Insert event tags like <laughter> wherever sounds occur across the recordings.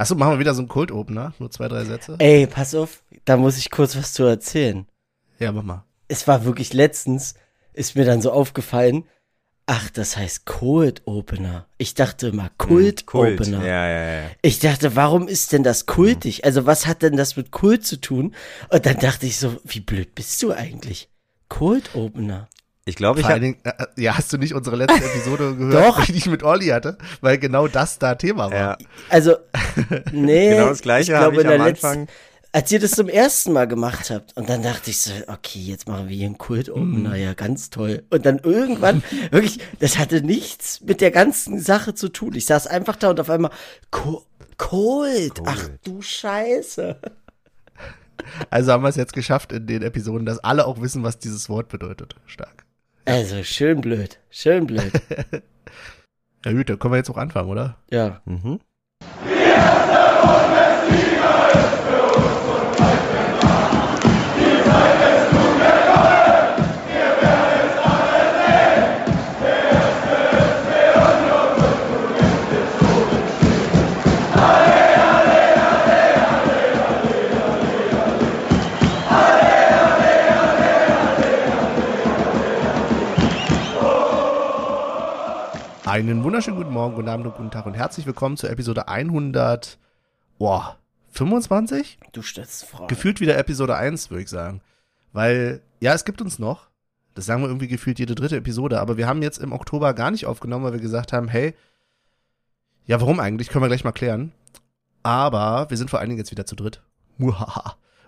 Achso, machen wir wieder so einen Kult-Opener? Nur zwei, drei Sätze? Ey, pass auf, da muss ich kurz was zu erzählen. Ja, mach mal. Es war wirklich letztens, ist mir dann so aufgefallen, ach, das heißt Cold Opener. Ich dachte immer Kult, Kult. Opener. Ja, ja, ja. Ich dachte, warum ist denn das kultig? Also was hat denn das mit Kult zu tun? Und dann dachte ich so, wie blöd bist du eigentlich? Cold Opener. Ich glaube, ich Vor allen habe Dingen, äh, ja, hast du nicht unsere letzte Episode <laughs> gehört, Doch. die ich mit Olli hatte? Weil genau das da Thema war. ja, Also, <laughs> nee. genau das gleiche ich glaube, ich in der am letzten- Anfang. Als ihr das zum ersten Mal gemacht habt, und dann dachte ich so, okay, jetzt machen wir hier einen Kult-Opener, ja, ganz toll. Und dann irgendwann, <laughs> wirklich, das hatte nichts mit der ganzen Sache zu tun. Ich saß einfach da und auf einmal, Co Kult, ach du Scheiße. Also haben wir es jetzt geschafft in den Episoden, dass alle auch wissen, was dieses Wort bedeutet. Stark. Also, schön blöd, schön blöd. <laughs> Ja gut, dann können wir jetzt auch anfangen, oder? Ja. Mhm. Einen wunderschönen guten Morgen, guten Abend und guten Tag und herzlich willkommen zur Episode 100, boah, 25? Du stellst Fragen. Gefühlt wieder Episode 1, würde ich sagen. Weil, ja, es gibt uns noch. Das sagen wir irgendwie gefühlt jede dritte Episode, aber wir haben jetzt im Oktober gar nicht aufgenommen, weil wir gesagt haben, hey, ja, warum eigentlich? Können wir gleich mal klären. Aber wir sind vor allen Dingen jetzt wieder zu dritt.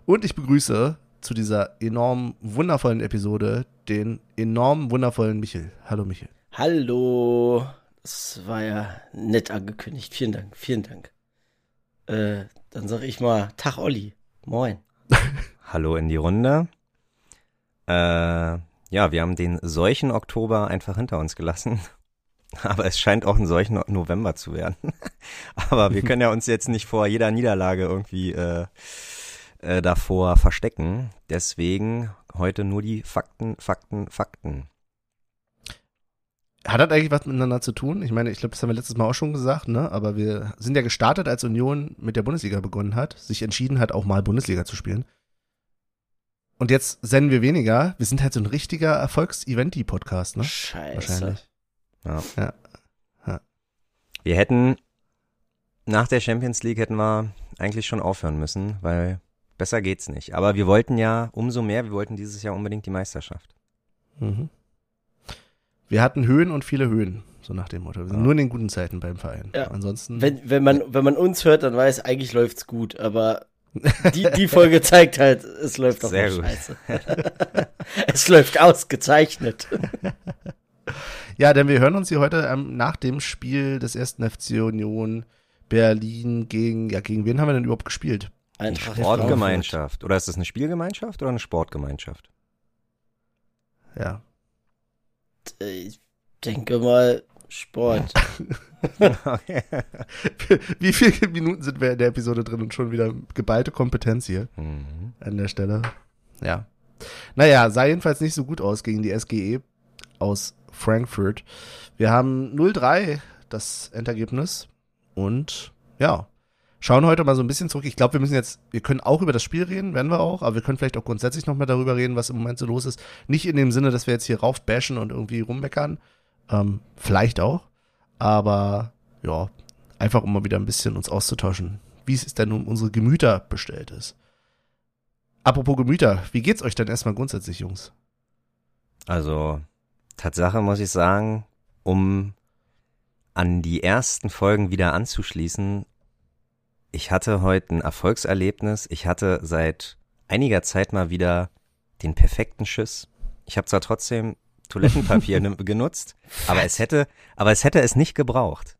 Und ich begrüße zu dieser enorm wundervollen Episode den enorm wundervollen Michel. Hallo Michel. Hallo. Das war ja nett angekündigt. Vielen Dank, vielen Dank. Äh, dann sag ich mal, Tag Olli. Moin. <laughs> Hallo in die Runde. Äh, ja, wir haben den solchen Oktober einfach hinter uns gelassen. <laughs> Aber es scheint auch ein solchen November zu werden. <laughs> Aber wir können ja uns jetzt nicht vor jeder Niederlage irgendwie äh, äh, davor verstecken. Deswegen heute nur die Fakten, Fakten, Fakten. Hat das eigentlich was miteinander zu tun? Ich meine, ich glaube, das haben wir letztes Mal auch schon gesagt, ne? Aber wir sind ja gestartet, als Union mit der Bundesliga begonnen hat, sich entschieden hat, auch mal Bundesliga zu spielen. Und jetzt senden wir weniger. Wir sind halt so ein richtiger Erfolgs-Eventi-Podcast, ne? Scheiße. Wahrscheinlich. Ja. Ja. Ja. Wir hätten nach der Champions League hätten wir eigentlich schon aufhören müssen, weil besser geht's nicht. Aber wir wollten ja umso mehr, wir wollten dieses Jahr unbedingt die Meisterschaft. Mhm. Wir hatten Höhen und viele Höhen, so nach dem Motto. Wir sind Ja. nur in den guten Zeiten beim Verein. Ja. Ansonsten. Wenn, wenn, man, wenn man uns hört, dann weiß, eigentlich läuft's gut, aber die, die Folge <laughs> zeigt halt, es läuft doch gut. scheiße. <laughs> es läuft ausgezeichnet. <laughs> Ja, denn wir hören uns hier heute ähm, nach dem Spiel des ersten FC Union Berlin gegen, ja, gegen wen haben wir denn überhaupt gespielt? Eintracht Sportgemeinschaft. Oder ist das eine Spielgemeinschaft oder eine Sportgemeinschaft? Ja. Ich denke mal, Sport. <laughs> okay. Wie viele Minuten sind wir in der Episode drin und schon wieder geballte Kompetenz hier Mhm. an der Stelle? Ja. Naja, sah jedenfalls nicht so gut aus gegen die SGE aus Frankfurt. Wir haben 0-3 das Endergebnis und ja, schauen heute mal so ein bisschen zurück. Ich glaube, wir müssen jetzt, wir können auch über das Spiel reden, werden wir auch, aber wir können vielleicht auch grundsätzlich noch mal darüber reden, was im Moment so los ist. Nicht in dem Sinne, dass wir jetzt hier rauf bashen und irgendwie rummeckern. Ähm, vielleicht auch. Aber ja, einfach um mal wieder ein bisschen uns auszutauschen, wie es denn um unsere Gemüter bestellt ist. Apropos Gemüter, wie geht's euch denn erstmal grundsätzlich, Jungs? Also, Tatsache muss ich sagen, um an die ersten Folgen wieder anzuschließen, ich hatte heute ein Erfolgserlebnis. Ich hatte seit einiger Zeit mal wieder den perfekten Schiss. Ich habe zwar trotzdem Toilettenpapier <laughs> genutzt, aber es hätte, aber es hätte es nicht gebraucht.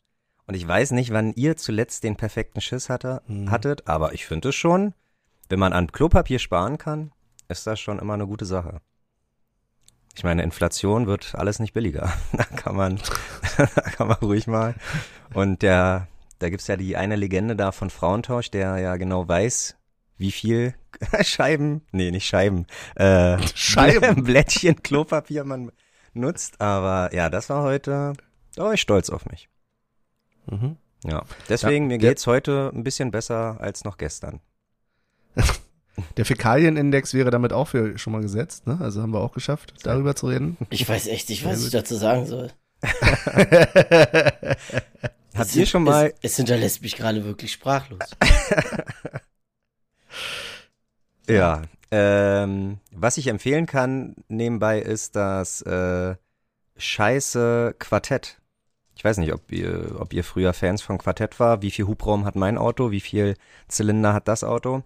Und ich weiß nicht, wann ihr zuletzt den perfekten Schiss hatte, Mhm. hattet, aber ich finde es schon, wenn man an Klopapier sparen kann, ist das schon immer eine gute Sache. Ich meine, Inflation wird alles nicht billiger. <laughs> Da kann man, <laughs> da kann man ruhig mal. Und der, da gibt's ja die eine Legende da von Frauentausch, der ja genau weiß, wie viel <laughs> Scheiben, nee, nicht Scheiben, äh, <laughs> Scheiben. <laughs> Blättchen Klopapier man nutzt. Aber ja, das war heute, da war ich stolz auf mich. Mhm. Ja, deswegen, mir geht's heute ein bisschen besser als noch gestern. Der Fäkalienindex wäre damit auch für schon mal gesetzt, ne? Also haben wir auch geschafft, darüber zu reden. Ich weiß echt nicht, was ich dazu sagen soll. <laughs> Habt Es ihr schon mal, Es, es hinterlässt mich gerade wirklich sprachlos. <laughs> ja, ähm, was ich empfehlen kann nebenbei ist das äh, Scheiße Quartett. Ich weiß nicht, ob ihr, ob ihr früher Fans von Quartett war. Wie viel Hubraum hat mein Auto? Wie viel Zylinder hat das Auto?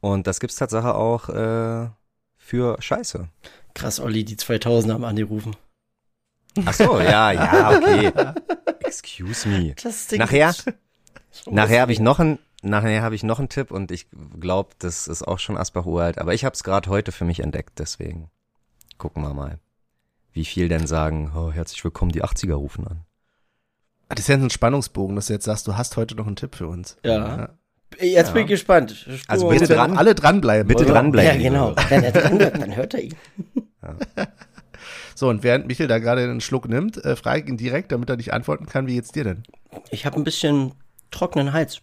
Und das gibt's Tatsache auch äh, für Scheiße. Krass, Olli, die 2000 haben angerufen. Ach so, ja, ja, okay. Excuse me. Das Ding Nachher, nachher habe ich noch einen, nachher habe ich noch einen Tipp und ich glaube, das ist auch schon Asbach uralt, aber ich habe es gerade heute für mich entdeckt, deswegen gucken wir mal, wie viel denn sagen, oh, herzlich willkommen, die 80er rufen an. Ah, Das ist ja ein Spannungsbogen, dass du jetzt sagst, du hast heute noch einen Tipp für uns. Ja. Jetzt bin ich gespannt. Spur Also bitte dran. alle dranbleiben. Bitte oder? dranbleiben. Ja, genau. Wenn er dran bleibt, dann hört er ihn. So, und während Michel da gerade einen Schluck nimmt, äh, frage ich ihn direkt, damit er nicht antworten kann, wie geht's dir denn? Ich habe ein bisschen trockenen Hals.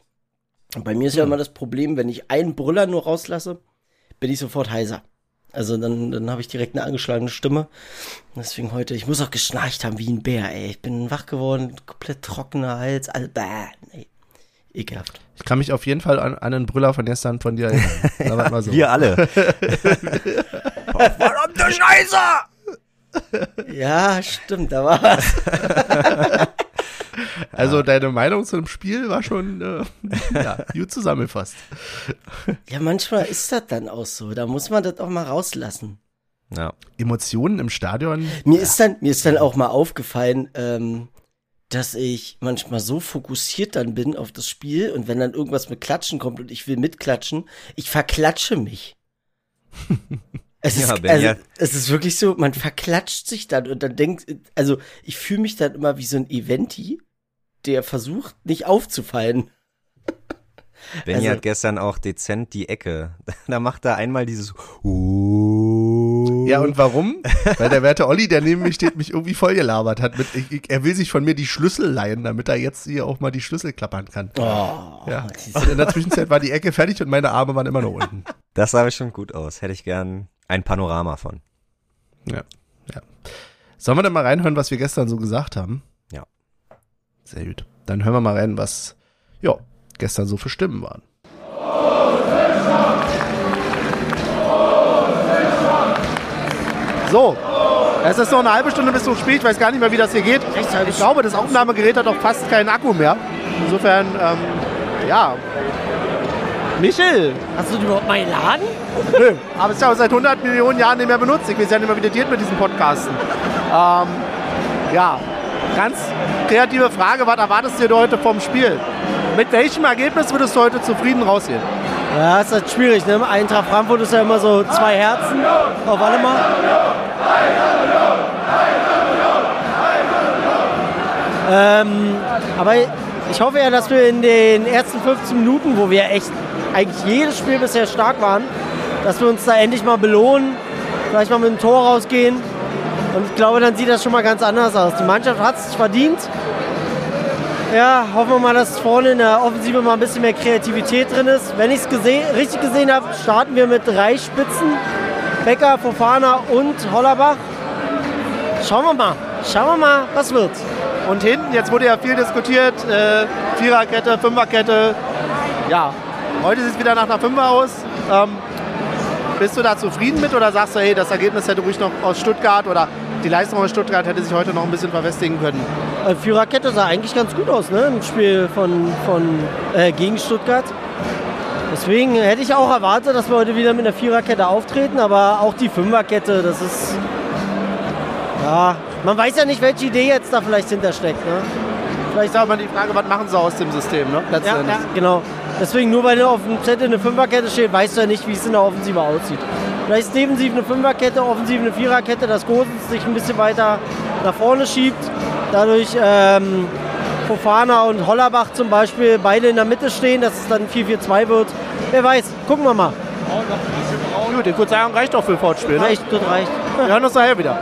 Und bei mir ist ja immer das Problem, wenn ich einen Brüller nur rauslasse, bin ich sofort heiser. Also dann, dann habe ich direkt eine angeschlagene Stimme. Deswegen heute, ich muss auch geschnarcht haben wie ein Bär, ey. Ich bin wach geworden, komplett trockener Hals, all, bäh, nee. Ekelhaft. Ich kann mich auf jeden Fall an, an einen Brüller von gestern von dir erinnern. <laughs> Mal so. Wir alle. <laughs> Verdammte Scheiße! Ja, stimmt, da war was. <laughs> Also deine Meinung zu dem Spiel war schon äh, ja, gut zusammengefasst. Ja, manchmal ist das dann auch so. Da muss man das auch mal rauslassen. Ja. Emotionen im Stadion. Mir ist dann, mir ist dann auch mal aufgefallen, ähm, dass ich manchmal so fokussiert dann bin auf das Spiel und wenn dann irgendwas mit Klatschen kommt und ich will mitklatschen, ich verklatsche mich. <laughs> Es, Ja, ist, Ben, also, ja. es ist wirklich so, man verklatscht sich dann und dann denkt, also ich fühle mich dann immer wie so ein Eventi, der versucht, nicht aufzufallen. Benny Also- hat gestern auch dezent die Ecke. <laughs> Da macht er einmal dieses Ja, und warum? Weil der werte Olli, der neben mir steht, mich irgendwie vollgelabert hat. Mit, ich, ich, er will sich von mir die Schlüssel leihen, damit er jetzt hier auch mal die Schlüssel klappern kann. Oh, Ja. in der Zwischenzeit war die Ecke fertig und meine Arme waren immer noch unten. Das sah schon gut aus. Hätte ich gern ein Panorama von. Ja. ja. Sollen wir denn mal reinhören, was wir gestern so gesagt haben? Ja. Sehr gut. Dann hören wir mal rein, was ja, gestern so für Stimmen waren. So, es ist noch eine halbe Stunde bis zum Spiel. Ich weiß gar nicht mehr, wie das hier geht. Ich glaube, das Aufnahmegerät hat auch fast keinen Akku mehr. Insofern, ähm, ja. Michel, Hast du die überhaupt mal geladen? Nö, aber es ist ja auch seit 100 Millionen Jahren nicht mehr benutzt. Ich weiß ja nicht mehr, wie das geht mit diesen Podcasten. Ähm, ja, ganz kreative Frage. Was erwartest du dir heute vom Spiel? Mit welchem Ergebnis würdest du heute zufrieden rausgehen? Ja, ist halt schwierig, ne? Eintracht Frankfurt ist ja immer so zwei Herzen auf alle mal. Ähm, aber ich hoffe ja, dass wir in den ersten 15 Minuten, wo wir echt eigentlich jedes Spiel bisher stark waren, dass wir uns da endlich mal belohnen, vielleicht mal mit einem Tor rausgehen. Und ich glaube, dann sieht das schon mal ganz anders aus. Die Mannschaft hat es verdient. Ja, hoffen wir mal, dass vorne in der Offensive mal ein bisschen mehr Kreativität drin ist. Wenn ich es gese richtig gesehen habe, starten wir mit drei Spitzen. Becker, Fofana und Hollerbach. Schauen wir mal. Schauen wir mal, was wird. Und hinten, jetzt wurde ja viel diskutiert, äh, Viererkette, Fünferkette. Ja, heute sieht es wieder nach einer Fünfer aus. Ähm, bist du da zufrieden mit oder sagst du, hey, das Ergebnis hätte ruhig noch aus Stuttgart oder die Leistung aus Stuttgart hätte sich heute noch ein bisschen verfestigen können? Äh, Viererkette sah eigentlich ganz gut aus, ne? Im Spiel von, von äh, gegen Stuttgart. Deswegen hätte ich auch erwartet, dass wir heute wieder mit einer Viererkette auftreten, aber auch die Fünferkette, das ist. Ja, man weiß ja nicht, welche Idee jetzt da vielleicht hintersteckt, ne? Vielleicht ist auch mal die Frage, was machen sie aus dem System, ne? Letzten Ja, ja, genau. Deswegen, nur weil auf dem Zettel eine Fünferkette steht, weißt du ja nicht, wie es in der Offensive aussieht. Vielleicht ist defensiv eine Fünferkette, offensiv eine Viererkette, dass Gosens sich ein bisschen weiter nach vorne schiebt. Dadurch ähm, Fofana und Hollerbach zum Beispiel beide in der Mitte stehen, dass es dann 4-4-2 wird. Wer weiß, gucken wir mal. Gut, die Kurzeigung reicht doch für ein Fortspiel, ne? Reicht, das reicht. Wir hören uns nachher wieder.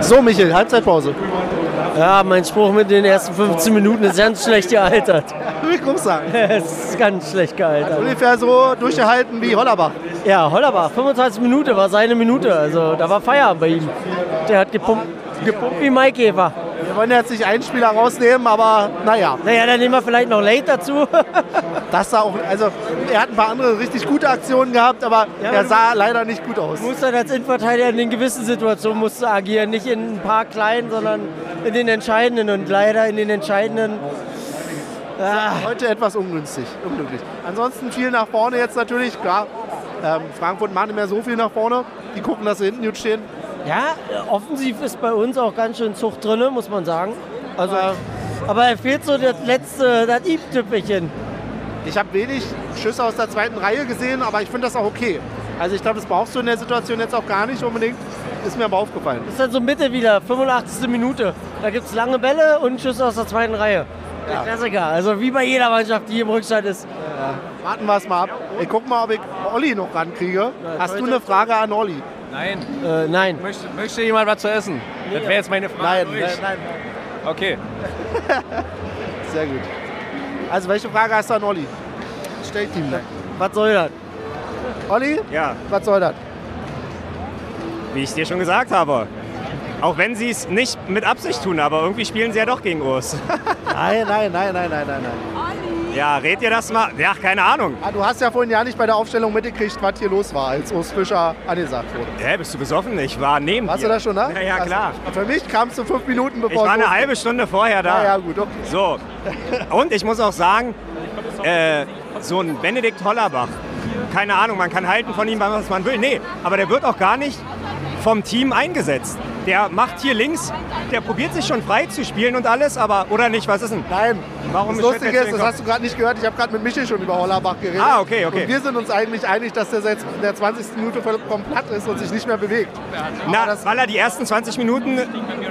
So, Michael, Halbzeitpause. Ja, mein Spruch mit den ersten 15 Minuten ist ganz schlecht gealtert. Ich muss sagen. Es ist ganz schlecht gealtert. Ungefähr so durchgehalten wie Hollerbach. Ja, Hollerbach, 25 Minuten war seine Minute. Also da war Feierabend bei ihm. Der hat gepumpt, gepumpt wie Maikäfer. Wir wollen jetzt nicht einen Spieler rausnehmen, aber naja. Naja, dann nehmen wir vielleicht noch Late dazu. <laughs> Das sah auch, also er hat ein paar andere richtig gute Aktionen gehabt, aber Ja, er sah leider nicht gut aus. Du musst dann als Innenverteidiger in den gewissen Situationen musst du agieren. Nicht in ein paar kleinen, sondern in den entscheidenden. Und leider in den entscheidenden. Ah, Heute etwas ungünstig, unglücklich. Ansonsten viel nach vorne jetzt natürlich, klar. Ähm, Frankfurt macht nicht mehr so viel nach vorne. Die gucken, dass sie hinten gut stehen. Ja, offensiv ist bei uns auch ganz schön Zucht drin, muss man sagen. Also, aber er fehlt so das letzte, das i-Tüpfelchen. Ich habe wenig Schüsse aus der zweiten Reihe gesehen, aber ich finde das auch okay. Also ich glaube, das brauchst du in der Situation jetzt auch gar nicht unbedingt. Ist mir aber aufgefallen. Das ist dann so Mitte wieder, 85. Minute. Da gibt es lange Bälle und Schüsse aus der zweiten Reihe. Ja. Klassiker. Also wie bei jeder Mannschaft, die im Rückstand ist. Warten wir es mal ab. Ich guck mal, ob ich Olli noch rankriege. Hast du eine Frage an Olli? Nein. Äh, nein. Möchte, möchte jemand was zu essen? Das wäre jetzt meine Frage. Nein, nein, nein. Okay. <laughs> Sehr gut. Also welche Frage hast du an Olli? Stell die ihm. Was soll das? Olli, Ja, was soll das? wie ich dir schon gesagt habe. Auch wenn sie es nicht mit Absicht tun, aber irgendwie spielen sie ja doch gegen Urs. <laughs> Nein, nein, nein, nein, nein, nein, nein. Ja, red ihr das mal? Ja, keine Ahnung. Ah, du hast ja vorhin ja nicht bei der Aufstellung mitgekriegt, was hier los war, als Urs Fischer angesagt wurde. Hä, bist du besoffen? Ich war neben Warst dir. du da schon da? Ja, ja, klar. Also, für mich kamst du fünf Minuten bevor Ich war eine halbe Stunde vorher da. Ja, ja, gut, okay. So. Und ich muss auch sagen, äh, so ein Benedikt Hollerbach, keine Ahnung, man kann halten von ihm, was man will. Nee, aber der wird auch gar nicht vom Team eingesetzt. Der macht hier links, der probiert sich schon frei zu spielen und alles, aber, oder nicht, was ist denn? Nein, Warum das Lustige ist, das hast du gerade nicht gehört, ich habe gerade mit Michel schon über Hollerbach geredet. Ah, okay, okay. Und wir sind uns eigentlich einig, dass der seit der 20. Minute vollkommen platt ist und sich nicht mehr bewegt. Na, weil er die ersten 20 Minuten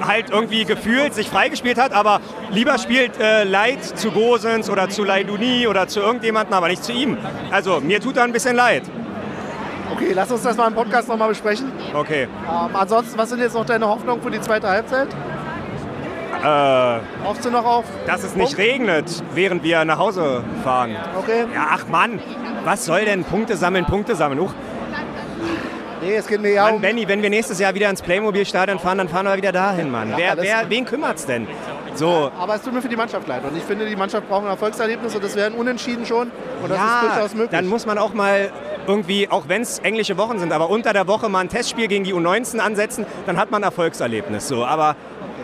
halt irgendwie gefühlt sich freigespielt hat, aber lieber spielt äh, Leid zu Gosens oder zu Leiduni oder zu irgendjemandem, aber nicht zu ihm. Also mir tut er ein bisschen leid. Okay, lass uns das mal im Podcast nochmal besprechen. Okay. Ähm, ansonsten, was sind jetzt noch deine Hoffnungen für die zweite Halbzeit? Äh, Hoffst du noch auf? dass es nicht regnet, während wir nach Hause fahren. Okay. Ja, ach Mann, was soll denn Punkte sammeln, Punkte sammeln? Huch, Nee, es geht mir ja Mann, um... Benny, wenn wir nächstes Jahr wieder ins Playmobil-Stadion fahren, dann fahren wir wieder dahin, Mann. Wer, alles wer, gut. wen kümmert's denn? So, Aber es tut mir für die Mannschaft leid. Und ich finde, die Mannschaft braucht ein Erfolgserlebnis und das wäre ein Unentschieden schon. Und das ist ja, durchaus möglich. dann muss man auch mal irgendwie, auch wenn es englische Wochen sind, aber unter der Woche mal ein Testspiel gegen die U19 ansetzen, dann hat man ein Erfolgserlebnis. So, aber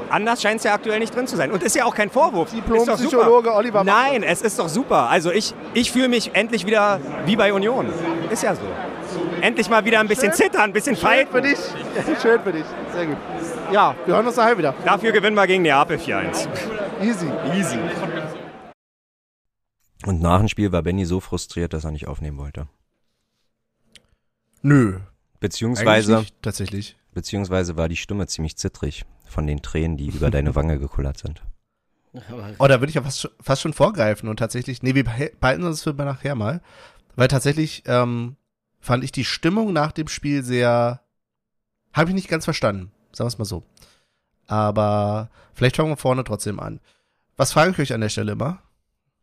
anders scheint es ja aktuell nicht drin zu sein. Und ist ja auch kein Vorwurf. Ist. Diplompsychologe Oliver Bachmann. Nein, es ist doch super. Also ich, ich fühle mich endlich wieder wie bei Union. Ist ja so. Endlich mal wieder ein bisschen Schön. zittern, ein bisschen Schön fighten. für dich. <laughs> Schön für dich. Sehr gut. Ja, wir hören uns daheim wieder. Dafür gewinnen wir gegen Neapel 4-1. Easy. Easy. Und nach dem Spiel war Benny so frustriert, dass er nicht aufnehmen wollte. Nö. Beziehungsweise, Nicht, tatsächlich. beziehungsweise war die Stimme ziemlich zittrig von den Tränen, die über deine Wange gekullert sind. Oh, da würde ich ja fast, schon- fast schon vorgreifen und tatsächlich, nee, wir behalten uns das für nachher mal, weil tatsächlich ähm, fand ich die Stimmung nach dem Spiel sehr, habe ich nicht ganz verstanden, sagen wir es mal so. Aber vielleicht fangen wir vorne trotzdem an. Was frage ich euch an der Stelle immer?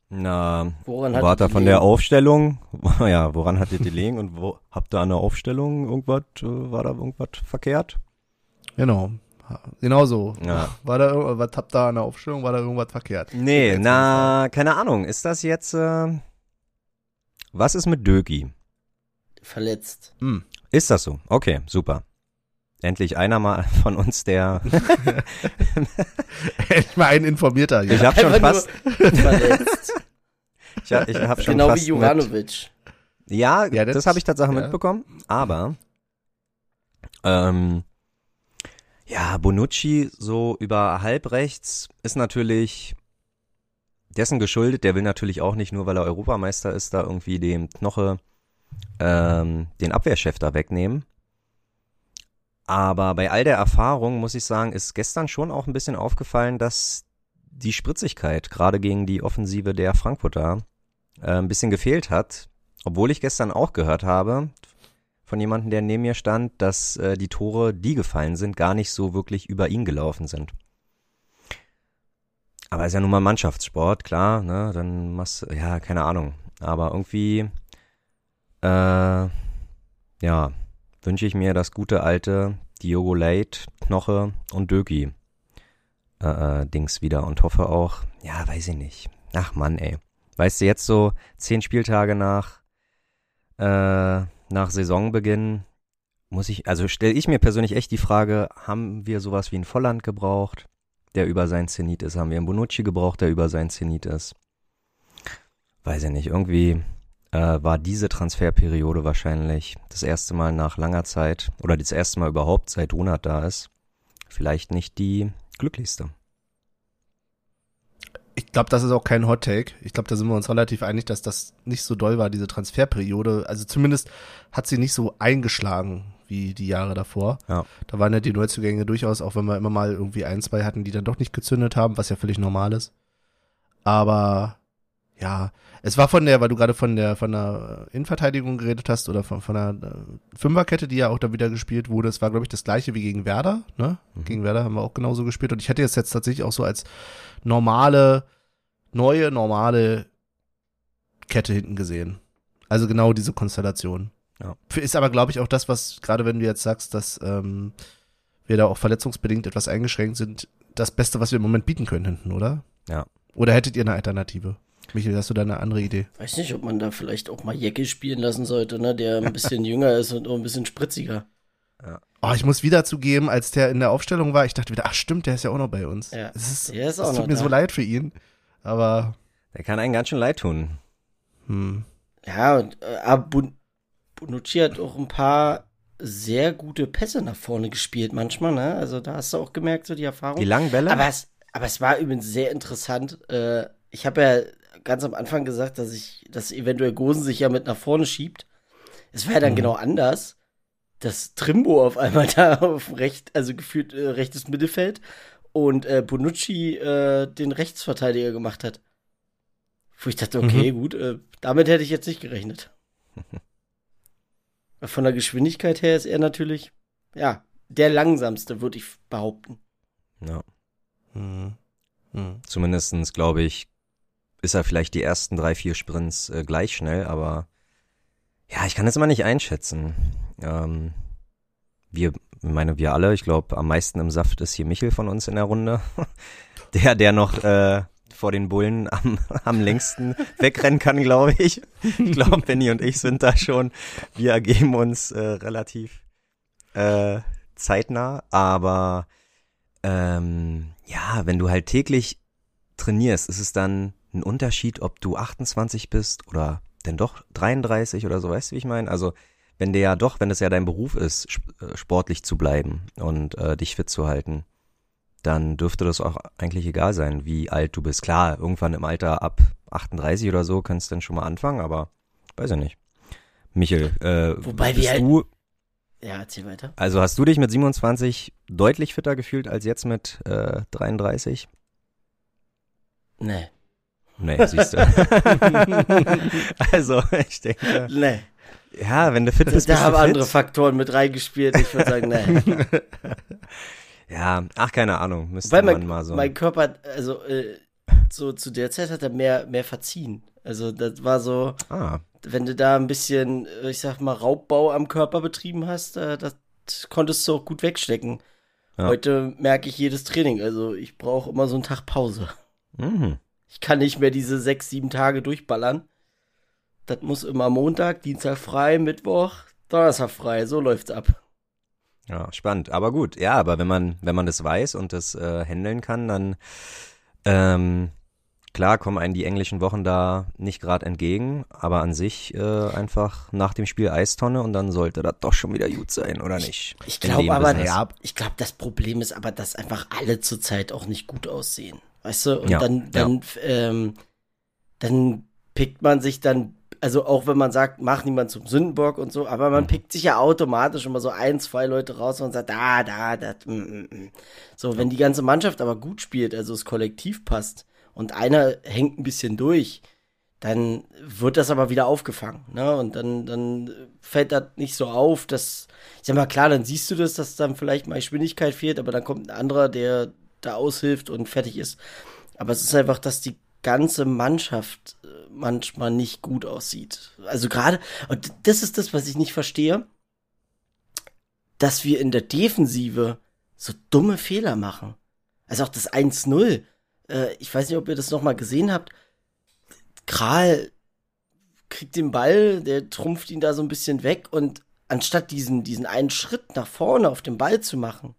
Na, woran war hat da die von der? Aufstellung, <laughs> ja, woran hattet ihr gelegen und wo, habt ihr an der Aufstellung irgendwas, äh, war da irgendwas verkehrt? Genau. Genau so. Ja. <laughs> War da, ir- was habt ihr an der Aufstellung? War da irgendwas verkehrt? Nee, Jetzt na, keine Ahnung, ist das jetzt, äh, was ist mit Dögi? Verletzt. Hm. Ist das so? Okay, super. Endlich einer mal <laughs> von uns, der, <laughs> Endlich mal ein informierter hier. ich habe schon fast, <laughs> ich, hab- ich habe schon genau fast wie Juranovic. Mit, ja, Ja, das, das- habe ich tatsächlich ja. mitbekommen, aber, ähm, ja, Bonucci so über halbrechts ist natürlich dessen geschuldet. Der will natürlich auch nicht nur, weil er Europameister ist, da irgendwie dem Knoche ähm, den Abwehrchef da wegnehmen. Aber bei all der Erfahrung muss ich sagen, ist gestern schon auch ein bisschen aufgefallen, dass die Spritzigkeit gerade gegen die Offensive der Frankfurter äh, ein bisschen gefehlt hat. Obwohl ich gestern auch gehört habe von jemandem, der neben mir stand, dass äh, die Tore, die gefallen sind, gar nicht so wirklich über ihn gelaufen sind. Aber ist ja nun mal Mannschaftssport, klar, ne? Dann machst du, ja, keine Ahnung. Aber irgendwie, äh, ja, wünsche ich mir das gute alte Diogo Late, Knoche und Döki äh, äh, Dings wieder und hoffe auch, ja, weiß ich nicht. Ach Mann, ey. Weißt du, jetzt so zehn Spieltage nach, äh, nach Saisonbeginn muss ich, also stelle ich mir persönlich echt die Frage, haben wir sowas wie ein Volland gebraucht? der über sein Zenit ist. Haben wir einen Bonucci gebraucht, der über sein Zenit ist. Weiß ich nicht, irgendwie äh, war diese Transferperiode wahrscheinlich das erste Mal nach langer Zeit oder das erste Mal überhaupt, seit Runert da ist, vielleicht nicht die glücklichste. Ich glaube, das ist auch kein Hot Take. Ich glaube, da sind wir uns relativ einig, dass das nicht so doll war, diese Transferperiode. Also zumindest hat sie nicht so eingeschlagen wie die Jahre davor. Ja. Da waren ja die Neuzugänge durchaus, auch wenn wir immer mal irgendwie ein, zwei hatten, die dann doch nicht gezündet haben, was ja völlig normal ist. Aber ja, es war von der, weil du gerade von der von der Innenverteidigung geredet hast oder von, von der äh, Fünferkette, die ja auch da wieder gespielt wurde. Es war, glaube ich, das gleiche wie gegen Werder. Ne? Mhm. Gegen Werder haben wir auch genauso gespielt. Und ich hätte jetzt jetzt tatsächlich auch so als normale, neue, normale Kette hinten gesehen. Also genau diese Konstellation. Ja. Ist aber, glaube ich, auch das, was, gerade wenn du jetzt sagst, dass ähm, wir da auch verletzungsbedingt etwas eingeschränkt sind, das Beste, was wir im Moment bieten können hinten, oder? Ja. Oder hättet ihr eine Alternative? Michael, hast du da eine andere Idee? Weiß nicht, ob man da vielleicht auch mal Jecke spielen lassen sollte, ne? Der ein bisschen <laughs> jünger ist und auch ein bisschen spritziger. Ja. Oh, ich muss wieder zugeben, als der in der Aufstellung war, ich dachte wieder, ach stimmt, der ist ja auch noch bei uns. Ja. Es ist, der ist auch es tut mir da. so leid für ihn. Aber. Der kann einen ganz schön leid tun. Hm. Ja, und äh, aber Bonucci hat auch ein paar sehr gute Pässe nach vorne gespielt manchmal, ne? Also da hast du auch gemerkt, so die Erfahrung. Die langen Bälle? Aber es, aber es war übrigens sehr interessant. Äh, ich habe ja ganz am Anfang gesagt, dass ich, dass eventuell Gosen sich ja mit nach vorne schiebt. Es war ja dann Mhm. genau anders. Dass Trimbo auf einmal <laughs> da auf recht, also gefühlt äh, rechtes Mittelfeld und äh, Bonucci äh, den Rechtsverteidiger gemacht hat. Wo ich dachte, okay, gut, äh, damit hätte ich jetzt nicht gerechnet. <laughs> Von der Geschwindigkeit her ist er natürlich, ja, der langsamste, würde ich behaupten. Ja. Hm. Hm. Zumindestens glaube ich, ist er vielleicht die ersten drei, vier Sprints äh, gleich schnell, aber ja, ich kann das immer nicht einschätzen. Ähm, wir, meine, wir alle, ich glaube, am meisten im Saft ist hier Michel von uns in der Runde. <laughs> Der, der noch äh, vor den Bullen <laughs> am, am längsten wegrennen kann, glaube ich. Ich glaube, Benny und ich sind da schon, wir ergeben uns äh, relativ äh, zeitnah, aber ähm, ja, wenn du halt täglich trainierst, ist es dann ein Unterschied, ob du 28 bist oder denn doch 33 oder so, weißt du, wie ich meine? Also, wenn der ja doch, wenn es ja dein Beruf ist, äh, sportlich zu bleiben und äh, dich fit zu halten, dann dürfte das auch eigentlich egal sein, wie alt du bist. Klar, irgendwann im Alter ab 38 oder so kannst du dann schon mal anfangen, aber weiß ich nicht. Michel, äh, Wobei bist wir du, Ja, erzähl weiter. also hast du dich mit 27 deutlich fitter gefühlt als jetzt mit äh, 33? Nee. Nee, siehst du. <laughs> also, ich denke, Nee. ja, wenn du fit bist, da bist haben fit. andere Faktoren mit reingespielt. Ich würde sagen, nee. <laughs> Ja, ach, keine Ahnung, müsste Weil man mein, mal so. mein Körper, also äh, so zu der Zeit hat er mehr, mehr verziehen. Also das war so, ah, wenn du da ein bisschen, äh, ich sag mal, Raubbau am Körper betrieben hast, äh, das konntest du auch gut wegstecken. Ja. Heute merke ich jedes Training. Also ich brauche immer so einen Tag Pause. mhm. Ich kann nicht mehr diese sechs, sieben Tage durchballern. Das muss immer Montag, Dienstag frei, Mittwoch, Donnerstag frei. So läuft's ab. Ja, spannend. Aber gut, ja, aber wenn man, wenn man das weiß und das äh, handeln kann, dann ähm, klar kommen einem die englischen Wochen da nicht gerade entgegen, aber an sich äh, einfach nach dem Spiel Eistonne und dann sollte das doch schon wieder gut sein, oder nicht? Ich In glaube aber, ja. ich glaube, das Problem ist aber, dass einfach alle zurzeit auch nicht gut aussehen. Weißt du? Und Ja, dann, dann, ähm, dann pickt man sich dann, also auch wenn man sagt, mach niemand zum Sündenbock und so, aber Mhm. man pickt sich ja automatisch immer so ein, zwei Leute raus und sagt, da, da, da, mm, mm, mm. So, wenn die ganze Mannschaft aber gut spielt, also das Kollektiv passt und einer hängt ein bisschen durch, dann wird das aber wieder aufgefangen, ne? Und dann, dann fällt das nicht so auf, dass, ich sag mal, klar, dann siehst du das, dass dann vielleicht mal Geschwindigkeit fehlt, aber dann kommt ein anderer, der da aushilft und fertig ist. Aber es ist einfach, dass die ganze Mannschaft äh, manchmal nicht gut aussieht. Also gerade, und das ist das, was ich nicht verstehe, dass wir in der Defensive so dumme Fehler machen. Also auch das 1-0. Äh, ich weiß nicht, ob ihr das nochmal gesehen habt. Kral kriegt den Ball, der trumpft ihn da so ein bisschen weg und anstatt diesen, diesen einen Schritt nach vorne auf den Ball zu machen,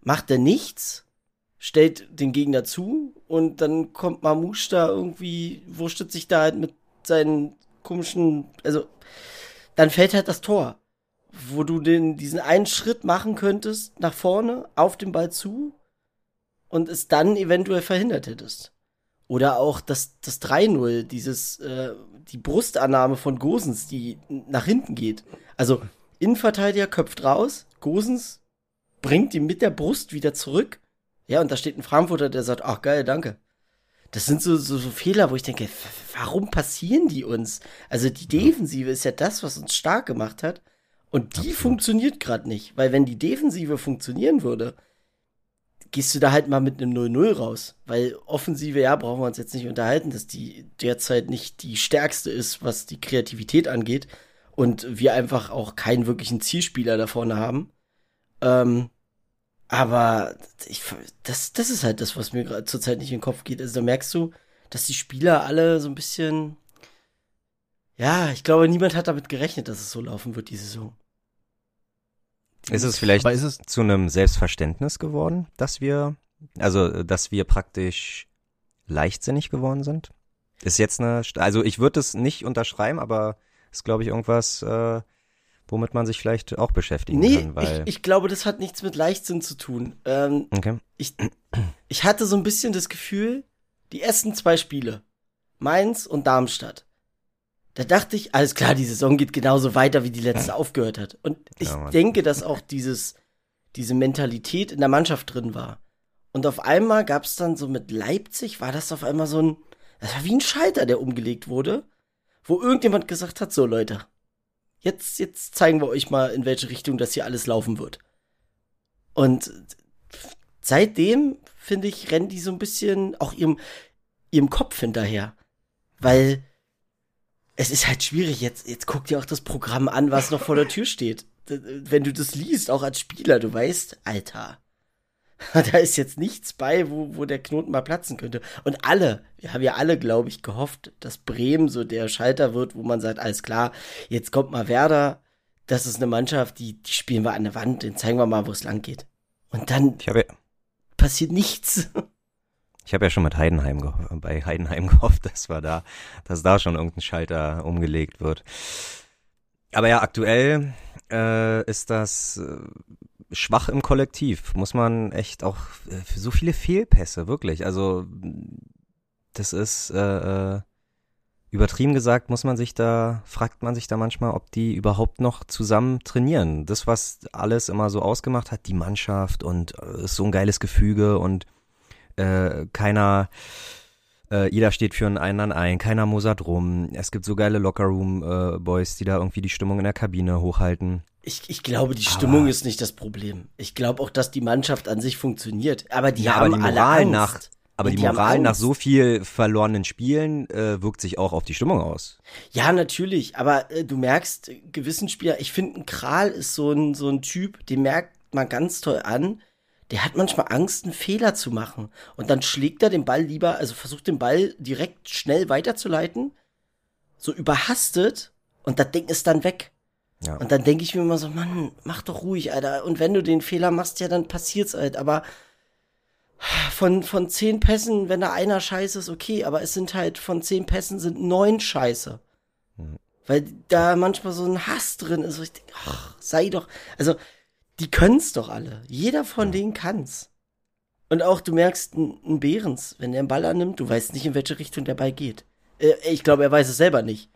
macht er nichts, stellt den Gegner zu und dann kommt Mamouche da irgendwie, wurstet sich da halt mit seinen komischen, also dann fällt halt das Tor wo du den, diesen einen Schritt machen könntest nach vorne auf den Ball zu und es dann eventuell verhindert hättest. Oder auch das, das 3-0, dieses, äh, die Brustannahme von Gosens, die nach hinten geht. Also, Innenverteidiger köpft raus, Gosens bringt ihn mit der Brust wieder zurück. Ja, und da steht ein Frankfurter, der sagt, ach geil, danke. Das sind so, so, so Fehler, wo ich denke, warum passieren die uns? Also die Defensive ist ja das, was uns stark gemacht hat. Und die Absolut. funktioniert gerade nicht, weil wenn die Defensive funktionieren würde, gehst du da halt mal mit einem 0-0 raus. Weil Offensive, ja, brauchen wir uns jetzt nicht unterhalten, dass die derzeit nicht die stärkste ist, was die Kreativität angeht. Und wir einfach auch keinen wirklichen Zielspieler da vorne haben. Ähm, aber ich, das, das ist halt das, was mir gerade zurzeit nicht in den Kopf geht. Also da merkst du, dass die Spieler alle so ein bisschen. Ja, ich glaube, niemand hat damit gerechnet, dass es so laufen wird, die Saison. Ist es vielleicht ist es zu einem Selbstverständnis geworden, dass wir, also dass wir praktisch leichtsinnig geworden sind? Ist jetzt eine, also ich würde es nicht unterschreiben, aber ist glaube ich irgendwas, äh, womit man sich vielleicht auch beschäftigen nee, kann. Weil ich, ich glaube, das hat nichts mit Leichtsinn zu tun. Ähm, okay. Ich, ich hatte so ein bisschen das Gefühl, die ersten zwei Spiele, Mainz und Darmstadt, da dachte ich, alles klar, die Saison geht genauso weiter, wie die letzte aufgehört hat. Und ich ja, denke, dass auch dieses, diese Mentalität in der Mannschaft drin war. Und auf einmal gab es dann so mit Leipzig, war das auf einmal so ein, das war wie ein Schalter, der umgelegt wurde, wo irgendjemand gesagt hat, so Leute, jetzt, jetzt zeigen wir euch mal, in welche Richtung das hier alles laufen wird. Und seitdem, finde ich, rennen die so ein bisschen auch ihrem, ihrem Kopf hinterher. Weil es ist halt schwierig. Jetzt, jetzt guck dir auch das Programm an, was noch vor der Tür steht. Wenn du das liest, auch als Spieler, du weißt, Alter, <laughs> da ist jetzt nichts bei, wo, wo der Knoten mal platzen könnte. Und alle, wir haben ja alle, glaube ich, gehofft, dass Bremen so der Schalter wird, wo man sagt, alles klar, jetzt kommt mal Werder. Das ist eine Mannschaft, die, die spielen wir an der Wand, den zeigen wir mal, wo es lang geht. Und dann passiert nichts. <laughs> Ich habe ja schon mit Heidenheim bei Heidenheim <laughs> gehofft, dass wir da, dass da schon irgendein Schalter umgelegt wird. Aber ja, aktuell äh, ist das äh, schwach im Kollektiv. Muss man echt auch äh, für so viele Fehlpässe, wirklich. Also das ist äh, äh, übertrieben gesagt, muss man sich da, fragt man sich da manchmal, ob die überhaupt noch zusammen trainieren. Das, was alles immer so ausgemacht hat, die Mannschaft und äh, ist so ein geiles Gefüge und äh, keiner, äh, jeder steht für einen anderen ein, keiner mosert rum. Es gibt so geile Lockerroom-Boys, äh, die da irgendwie die Stimmung in der Kabine hochhalten. Ich, ich glaube, die Stimmung aber, ist nicht das Problem. Ich glaube auch, dass die Mannschaft an sich funktioniert. Aber die ja, haben aber die Moral nach, aber die, die Moral nach so viel verlorenen Spielen äh, wirkt sich auch auf die Stimmung aus. Ja, natürlich. Aber äh, du merkst, gewissen Spieler, ich finde, ein Kral ist so ein, so ein Typ, den merkt man ganz toll an der hat manchmal Angst, einen Fehler zu machen. Und dann schlägt er den Ball lieber, also versucht den Ball direkt schnell weiterzuleiten, so überhastet, und das Ding ist dann weg. Ja. Und dann denke ich mir immer so, Mann, mach doch ruhig, Alter. Und wenn du den Fehler machst, ja, dann passiert's halt. Aber von, von zehn Pässen, wenn da einer scheiße ist, okay, aber es sind halt, von zehn Pässen sind neun scheiße. Mhm. Weil da manchmal so ein Hass drin ist, ich denke, ach, sei doch, also, die können's doch alle. Jeder von denen kann's. Und auch du merkst ein Behrens, wenn er einen Ball annimmt, du weißt nicht, in welche Richtung der Ball geht. Äh, ich glaube, er weiß es selber nicht.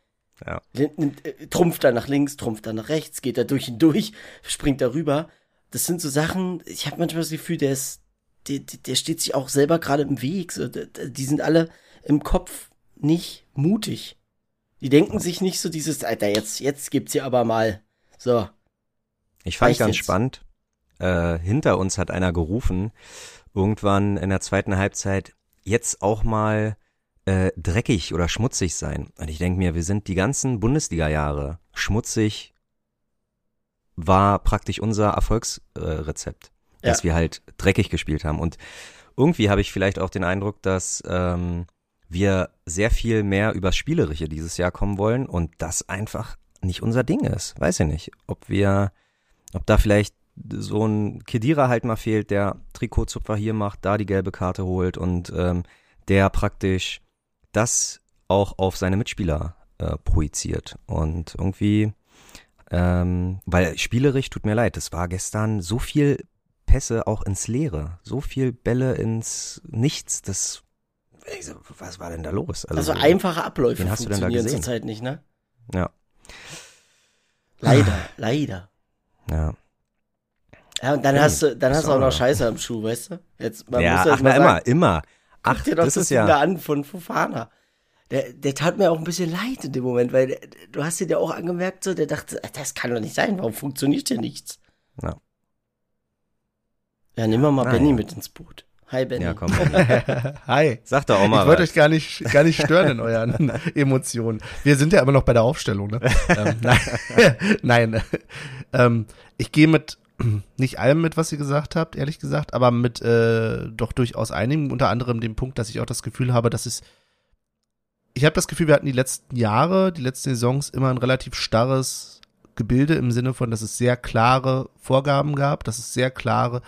Ja. Nimmt, äh, trumpft er nach links, trumpft er nach rechts, geht er durch ihn durch, springt er rüber. Das sind so Sachen, ich habe manchmal das Gefühl, der ist, der, der steht sich auch selber gerade im Weg. So, die sind alle im Kopf nicht mutig. Die denken sich nicht so dieses, Alter, jetzt, jetzt gibt's hier aber mal. So. Ich fand Reicht ganz jetzt. spannend. Äh, hinter uns hat einer gerufen, irgendwann in der zweiten Halbzeit, jetzt auch mal äh, dreckig oder schmutzig sein. Und ich denke mir, wir sind die ganzen Bundesliga-Jahre schmutzig, war praktisch unser Erfolgsrezept, äh, dass Ja. wir halt dreckig gespielt haben. Und irgendwie habe ich vielleicht auch den Eindruck, dass ähm, wir sehr viel mehr übers Spielerische dieses Jahr kommen wollen und das einfach nicht unser Ding ist. Weiß ich nicht, ob wir, ob da vielleicht so ein Kedira halt mal fehlt, der Trikotzupfer hier macht, da die gelbe Karte holt und ähm, der praktisch das auch auf seine Mitspieler äh, projiziert. Und irgendwie, ähm, weil spielerisch tut mir leid, es war gestern so viel Pässe auch ins Leere, so viel Bälle ins Nichts, das, was war denn da los? Also einfache Abläufe wen hast du denn da funktionieren zurzeit nicht, ne? Ja, Leider, leider. Ja. Ja, und dann Ja, hast du, dann hast du auch noch. Scheiße am Schuh, weißt du? Jetzt, man ja, muss das ach, mal na, sagen. immer, immer. Guck Ach, dir doch das, das, ist ja, an von Fofana. Der, der tat mir auch ein bisschen leid in dem Moment, weil der, du hast dir ja auch angemerkt, so, der dachte, das kann doch nicht sein, warum funktioniert hier nichts? Ja. Ja, nehmen wir mal Na Benny ja. mit ins Boot. Hi, Benny. ja, komm, <laughs> Hi. sag doch auch mal Ich wollte euch gar nicht, gar nicht stören in euren <laughs> Emotionen. Wir sind ja immer noch bei der Aufstellung, ne? <laughs> ähm, nein, nein. Ähm, ich gehe mit <clears throat> nicht allem mit, was ihr gesagt habt, ehrlich gesagt, aber mit äh, doch durchaus einigen, unter anderem dem Punkt, dass ich auch das Gefühl habe, dass es ich habe das Gefühl, wir hatten die letzten Jahre, die letzten Saisons immer ein relativ starres Gebilde im Sinne von, dass es sehr klare Vorgaben gab, dass es sehr klare,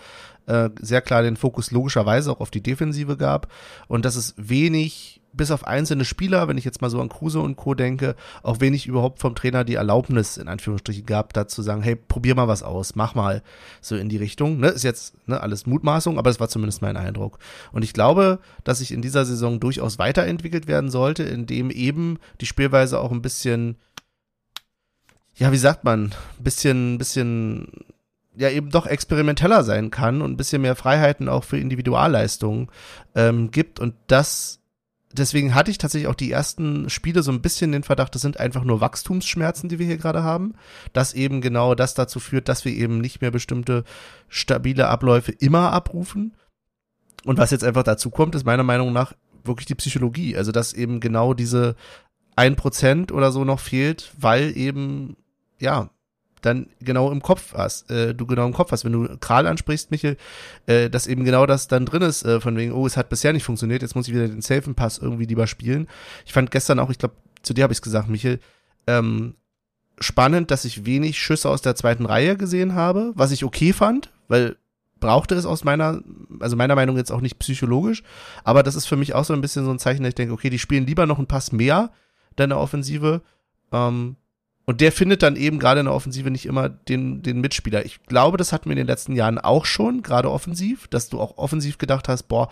äh, sehr klar den Fokus logischerweise auch auf die Defensive gab und dass es wenig, bis auf einzelne Spieler, wenn ich jetzt mal so an Kruse und Co. denke, auch wenig überhaupt vom Trainer die Erlaubnis in Anführungsstrichen gab, da zu sagen, hey, probier mal was aus, mach mal so in die Richtung. Ne? Ist jetzt ne, alles Mutmaßung, aber es war zumindest mein Eindruck. Und ich glaube, dass sich in dieser Saison durchaus weiterentwickelt werden sollte, indem eben die Spielweise auch ein bisschen, ja, wie sagt man, ein bisschen, bisschen, ja, eben doch experimenteller sein kann und ein bisschen mehr Freiheiten auch für Individualleistungen ähm, gibt. Und das, deswegen hatte ich tatsächlich auch die ersten Spiele so ein bisschen den Verdacht, das sind einfach nur Wachstumsschmerzen, die wir hier gerade haben. Dass eben genau das dazu führt, dass wir eben nicht mehr bestimmte stabile Abläufe immer abrufen. Und was jetzt einfach dazu kommt, ist meiner Meinung nach wirklich die Psychologie. Also, dass eben genau diese ein Prozent oder so noch fehlt, weil eben, ja, dann genau im Kopf hast, äh, du genau im Kopf hast, wenn du Kral ansprichst, Michel, äh, dass eben genau das dann drin ist, äh, von wegen, oh, es hat bisher nicht funktioniert, jetzt muss ich wieder den Safen Pass irgendwie lieber spielen. Ich fand gestern auch, ich glaube, zu dir habe ich es gesagt, Michel, ähm, spannend, dass ich wenig Schüsse aus der zweiten Reihe gesehen habe, was ich okay fand, weil brauchte es aus meiner, also meiner Meinung jetzt auch nicht psychologisch, aber das ist für mich auch so ein bisschen so ein Zeichen, dass ich denke, okay, die spielen lieber noch einen Pass mehr, deine Offensive, ähm, und der findet dann eben gerade in der Offensive nicht immer den, den Mitspieler. Ich glaube, das hatten wir in den letzten Jahren auch schon, gerade offensiv, dass du auch offensiv gedacht hast, boah,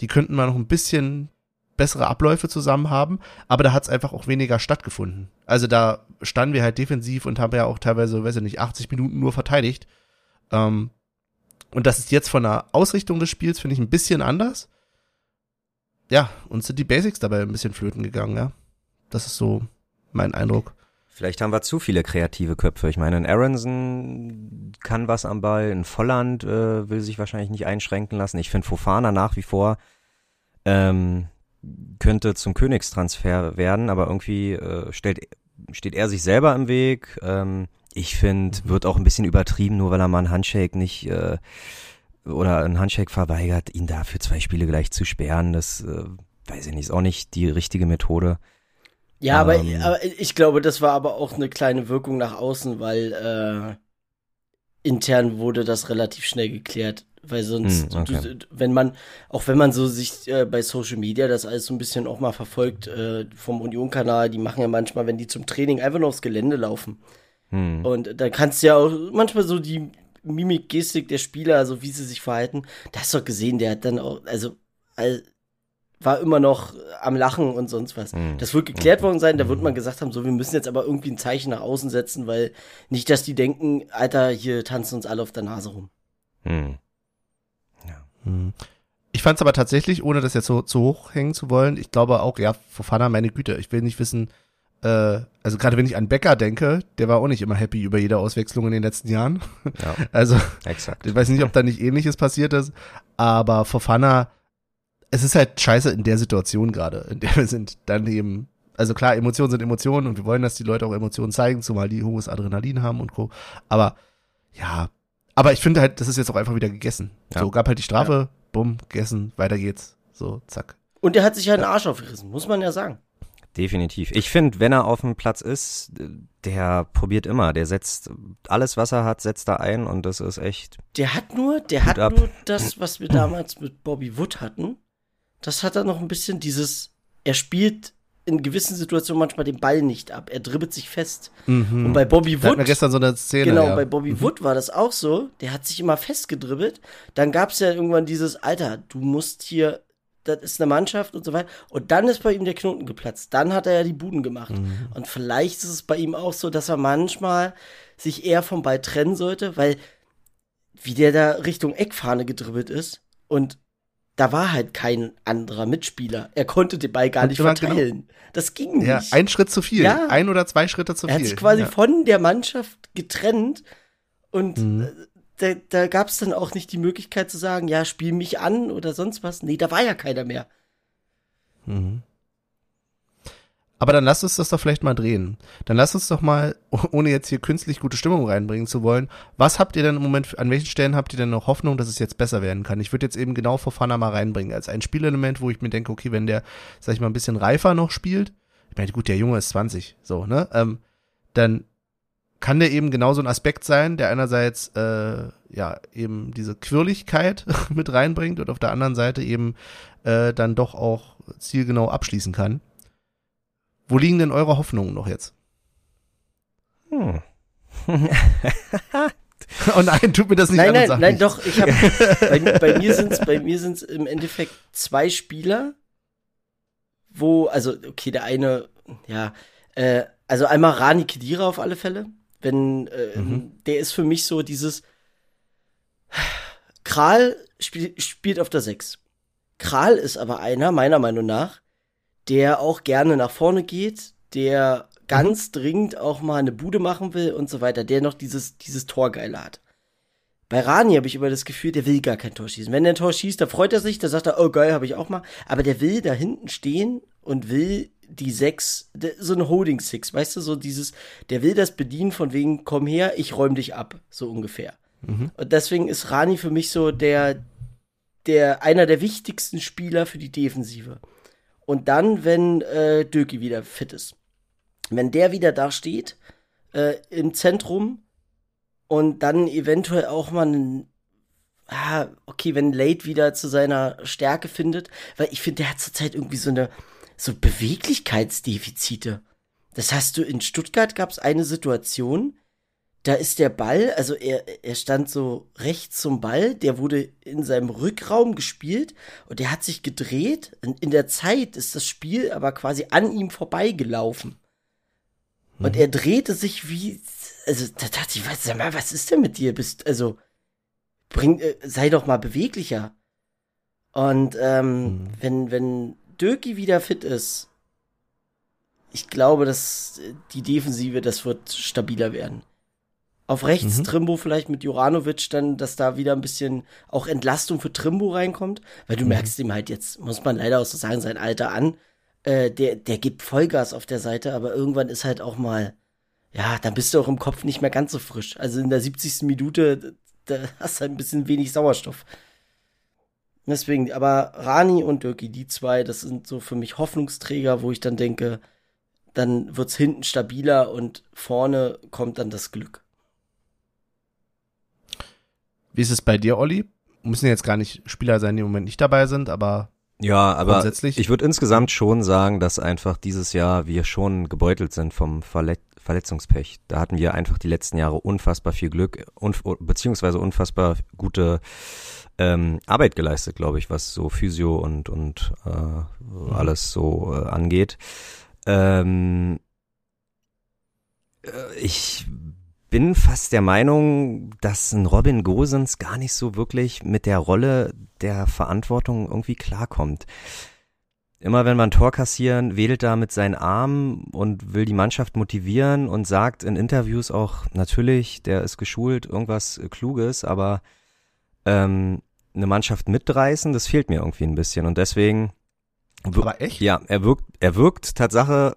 die könnten mal noch ein bisschen bessere Abläufe zusammen haben, aber da hat es einfach auch weniger stattgefunden. Also da standen wir halt defensiv und haben ja auch teilweise, weiß ich nicht, 80 Minuten nur verteidigt. Ähm, und das ist jetzt von der Ausrichtung des Spiels, finde ich, ein bisschen anders. Ja, uns sind die Basics dabei ein bisschen flöten gegangen, ja. Das ist so mein Eindruck. Vielleicht haben wir zu viele kreative Köpfe. Ich meine, ein Aronson kann was am Ball, ein Volland äh, will sich wahrscheinlich nicht einschränken lassen. Ich finde Fofana nach wie vor ähm, könnte zum Königstransfer werden, aber irgendwie äh, stellt, steht er sich selber im Weg. Ähm, ich finde, wird auch ein bisschen übertrieben, nur weil er mal einen Handshake nicht äh, oder einen Handshake verweigert, ihn dafür zwei Spiele gleich zu sperren. Das äh, weiß ich nicht, ist auch nicht die richtige Methode. Ja, aber, Ähm. aber ich glaube, das war aber auch eine kleine Wirkung nach außen, weil äh, intern wurde das relativ schnell geklärt. Weil sonst, Hm, okay. du, wenn man, auch wenn man so sich äh, bei Social Media das alles so ein bisschen auch mal verfolgt, äh, vom Union-Kanal, die machen ja manchmal, wenn die zum Training einfach nur aufs Gelände laufen. Hm. Und da kannst du ja auch manchmal so die Mimik, Gestik der Spieler, also wie sie sich verhalten, da hast du doch gesehen, der hat dann auch, also, all- war immer noch am Lachen und sonst was. Mhm. Das wird geklärt worden sein, da wird man gesagt haben, so, wir müssen jetzt aber irgendwie ein Zeichen nach außen setzen, weil nicht, dass die denken, Alter, hier tanzen uns alle auf der Nase rum. Hm. Hm. Ich fand es aber tatsächlich, ohne das jetzt so zu hoch hängen zu wollen, ich glaube auch, ja, Fofana, meine Güte, ich will nicht wissen, äh, also gerade wenn ich an Becker denke, der war auch nicht immer happy über jede Auswechslung in den letzten Jahren. Ja, <laughs> Also exakt. ich weiß nicht, ob da nicht ähnliches passiert ist, aber Fofana, es ist halt scheiße in der Situation gerade, in der wir sind. Dann eben, also klar, Emotionen sind Emotionen und wir wollen, dass die Leute auch Emotionen zeigen, zumal die hohes Adrenalin haben und Co. Aber ja, aber ich finde halt, das ist jetzt auch einfach wieder gegessen. Ja. So gab halt die Strafe, bumm, gegessen, weiter geht's. So, zack. Und er hat sich ja einen Arsch aufgerissen, muss man ja sagen. Definitiv. Ich finde, wenn er auf dem Platz ist, der probiert immer. Der setzt alles, was er hat, setzt er ein und das ist echt. Der hat nur, der hat ab. nur das, was wir damals mit Bobby Wood hatten. Das hat er noch ein bisschen dieses, er spielt in gewissen Situationen manchmal den Ball nicht ab. Er dribbelt sich fest. Mhm. Und bei Bobby Wood, gestern so eine Szene. genau, ja. bei Bobby Wood war das auch so. Der hat sich immer festgedribbelt. Dann gab es ja irgendwann dieses, Alter, du musst hier, das ist eine Mannschaft und so weiter. Und dann ist bei ihm der Knoten geplatzt. Dann hat er ja die Buden gemacht. Mhm. Und vielleicht ist es bei ihm auch so, dass er manchmal sich eher vom Ball trennen sollte, weil wie der da Richtung Eckfahne gedribbelt ist und da war halt kein anderer Mitspieler. Er konnte den Ball gar Und nicht immer genau- verteilen. Das ging nicht. Ja, ein Schritt zu viel. Ja. Ein oder zwei Schritte zu er hat viel. sich quasi ja. von der Mannschaft getrennt und Mhm. äh, da, da gab es dann auch nicht die Möglichkeit zu sagen, ja, spiel mich an oder sonst was. Nee, da war ja keiner mehr. Mhm. Aber dann lasst uns das doch vielleicht mal drehen. Dann lasst uns doch mal, <laughs> ohne jetzt hier künstlich gute Stimmung reinbringen zu wollen, was habt ihr denn im Moment, an welchen Stellen habt ihr denn noch Hoffnung, dass es jetzt besser werden kann? Ich würde jetzt eben genau Fofana mal reinbringen, als ein Spielelement, wo ich mir denke, okay, wenn der, sag ich mal, ein bisschen reifer noch spielt, ich meine, gut, der Junge ist 20, so, ne, ähm, dann kann der eben genau so ein Aspekt sein, der einerseits, äh, ja, eben diese Quirligkeit <laughs> mit reinbringt und auf der anderen Seite eben äh, dann doch auch zielgenau abschließen kann. Wo liegen denn eure Hoffnungen noch jetzt? Hm. Oh nein, tut mir das nicht nein, nein, nein, nicht. doch, ich habe bei, bei mir sind's bei mir sind's im Endeffekt zwei Spieler, wo also okay, der eine ja, äh, also einmal Rani Kedira auf alle Fälle, wenn äh, Mhm. der ist für mich so dieses Kral spiel, spielt auf der 6. Kral ist aber einer meiner Meinung nach, der auch gerne nach vorne geht, der ganz dringend auch mal eine Bude machen will und so weiter, der noch dieses, dieses Torgeile hat. Bei Rani habe ich immer das Gefühl, der will gar kein Tor schießen. Wenn der ein Tor schießt, da freut er sich, da sagt er, oh geil, habe ich auch mal. Aber der will da hinten stehen und will die sechs, so ein Holding Six, weißt du, so dieses, der will das bedienen von wegen, komm her, ich räum dich ab, so ungefähr. Und deswegen ist Rani für mich so der, der, einer der wichtigsten Spieler für die Defensive. Und dann, wenn äh, Döki wieder fit ist. Wenn der wieder da steht, äh, im Zentrum und dann eventuell auch mal einen, ah, okay, wenn Late wieder zu seiner Stärke findet, weil ich finde, der hat zurzeit irgendwie so eine, so Beweglichkeitsdefizite. Das hast du in Stuttgart gab es eine Situation, da ist der Ball, also er, er stand so rechts zum Ball, der wurde in seinem Rückraum gespielt und der hat sich gedreht. In, in der Zeit ist das Spiel aber quasi an ihm vorbeigelaufen. Und er drehte sich wie, also da dachte ich, was, sag mal, was ist denn mit dir? Bist, also, bring, äh, sei doch mal beweglicher. Und ähm, wenn, wenn Döki wieder fit ist, ich glaube, dass äh, die Defensive, das wird stabiler werden. Auf rechts Mhm. Trimbo vielleicht mit Juranovic dann, dass da wieder ein bisschen auch Entlastung für Trimbo reinkommt, weil du merkst ihm halt jetzt, muss man leider auch so sagen, sein Alter an, äh, der, der gibt Vollgas auf der Seite, aber irgendwann ist halt auch mal, ja, dann bist du auch im Kopf nicht mehr ganz so frisch. Also in der 70. Minute, da hast du halt ein bisschen wenig Sauerstoff. Deswegen, aber Rani und Döki, die zwei, das sind so für mich Hoffnungsträger, wo ich dann denke, dann wird's hinten stabiler und vorne kommt dann das Glück. Wie ist es bei dir, Olli? Müssen jetzt gar nicht Spieler sein, die im Moment nicht dabei sind, aber Ja, aber ich würde insgesamt schon sagen, dass einfach dieses Jahr wir schon gebeutelt sind vom Verlet Verletzungspech. Da hatten wir einfach die letzten Jahre unfassbar viel Glück, unf beziehungsweise unfassbar gute ähm, Arbeit geleistet, glaube ich, was so Physio und, und äh, alles so äh, angeht. Ähm, äh, ich bin fast der Meinung, dass ein Robin Gosens gar nicht so wirklich mit der Rolle der Verantwortung irgendwie klarkommt. Immer wenn wir ein Tor kassieren, wedelt er mit seinen Armen und will die Mannschaft motivieren und sagt in Interviews auch, natürlich, der ist geschult, irgendwas Kluges, aber ähm, eine Mannschaft mitreißen, das fehlt mir irgendwie ein bisschen. Und deswegen. Aber echt? Ja, er wirkt, er wirkt Tatsache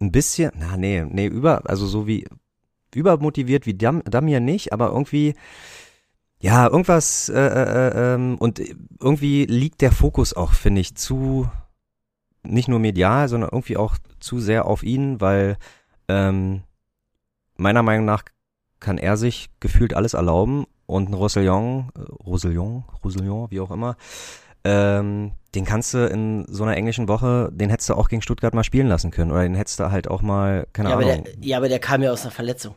ein bisschen, na nee, nee, über, also so wie übermotiviert wie Dam, Damir nicht, aber irgendwie, ja, irgendwas, äh, äh, ähm, und irgendwie liegt der Fokus auch, finde ich, zu, nicht nur medial, sondern irgendwie auch zu sehr auf ihn, weil ähm, meiner Meinung nach kann er sich gefühlt alles erlauben und ein Roussillon, äh, Roussillon, Roussillon, wie auch immer, ähm, den kannst du in so einer englischen Woche, den hättest du auch gegen Stuttgart mal spielen lassen können oder den hättest du halt auch mal, keine ja, Ahnung. Aber der, ja, aber der kam ja aus einer Verletzung.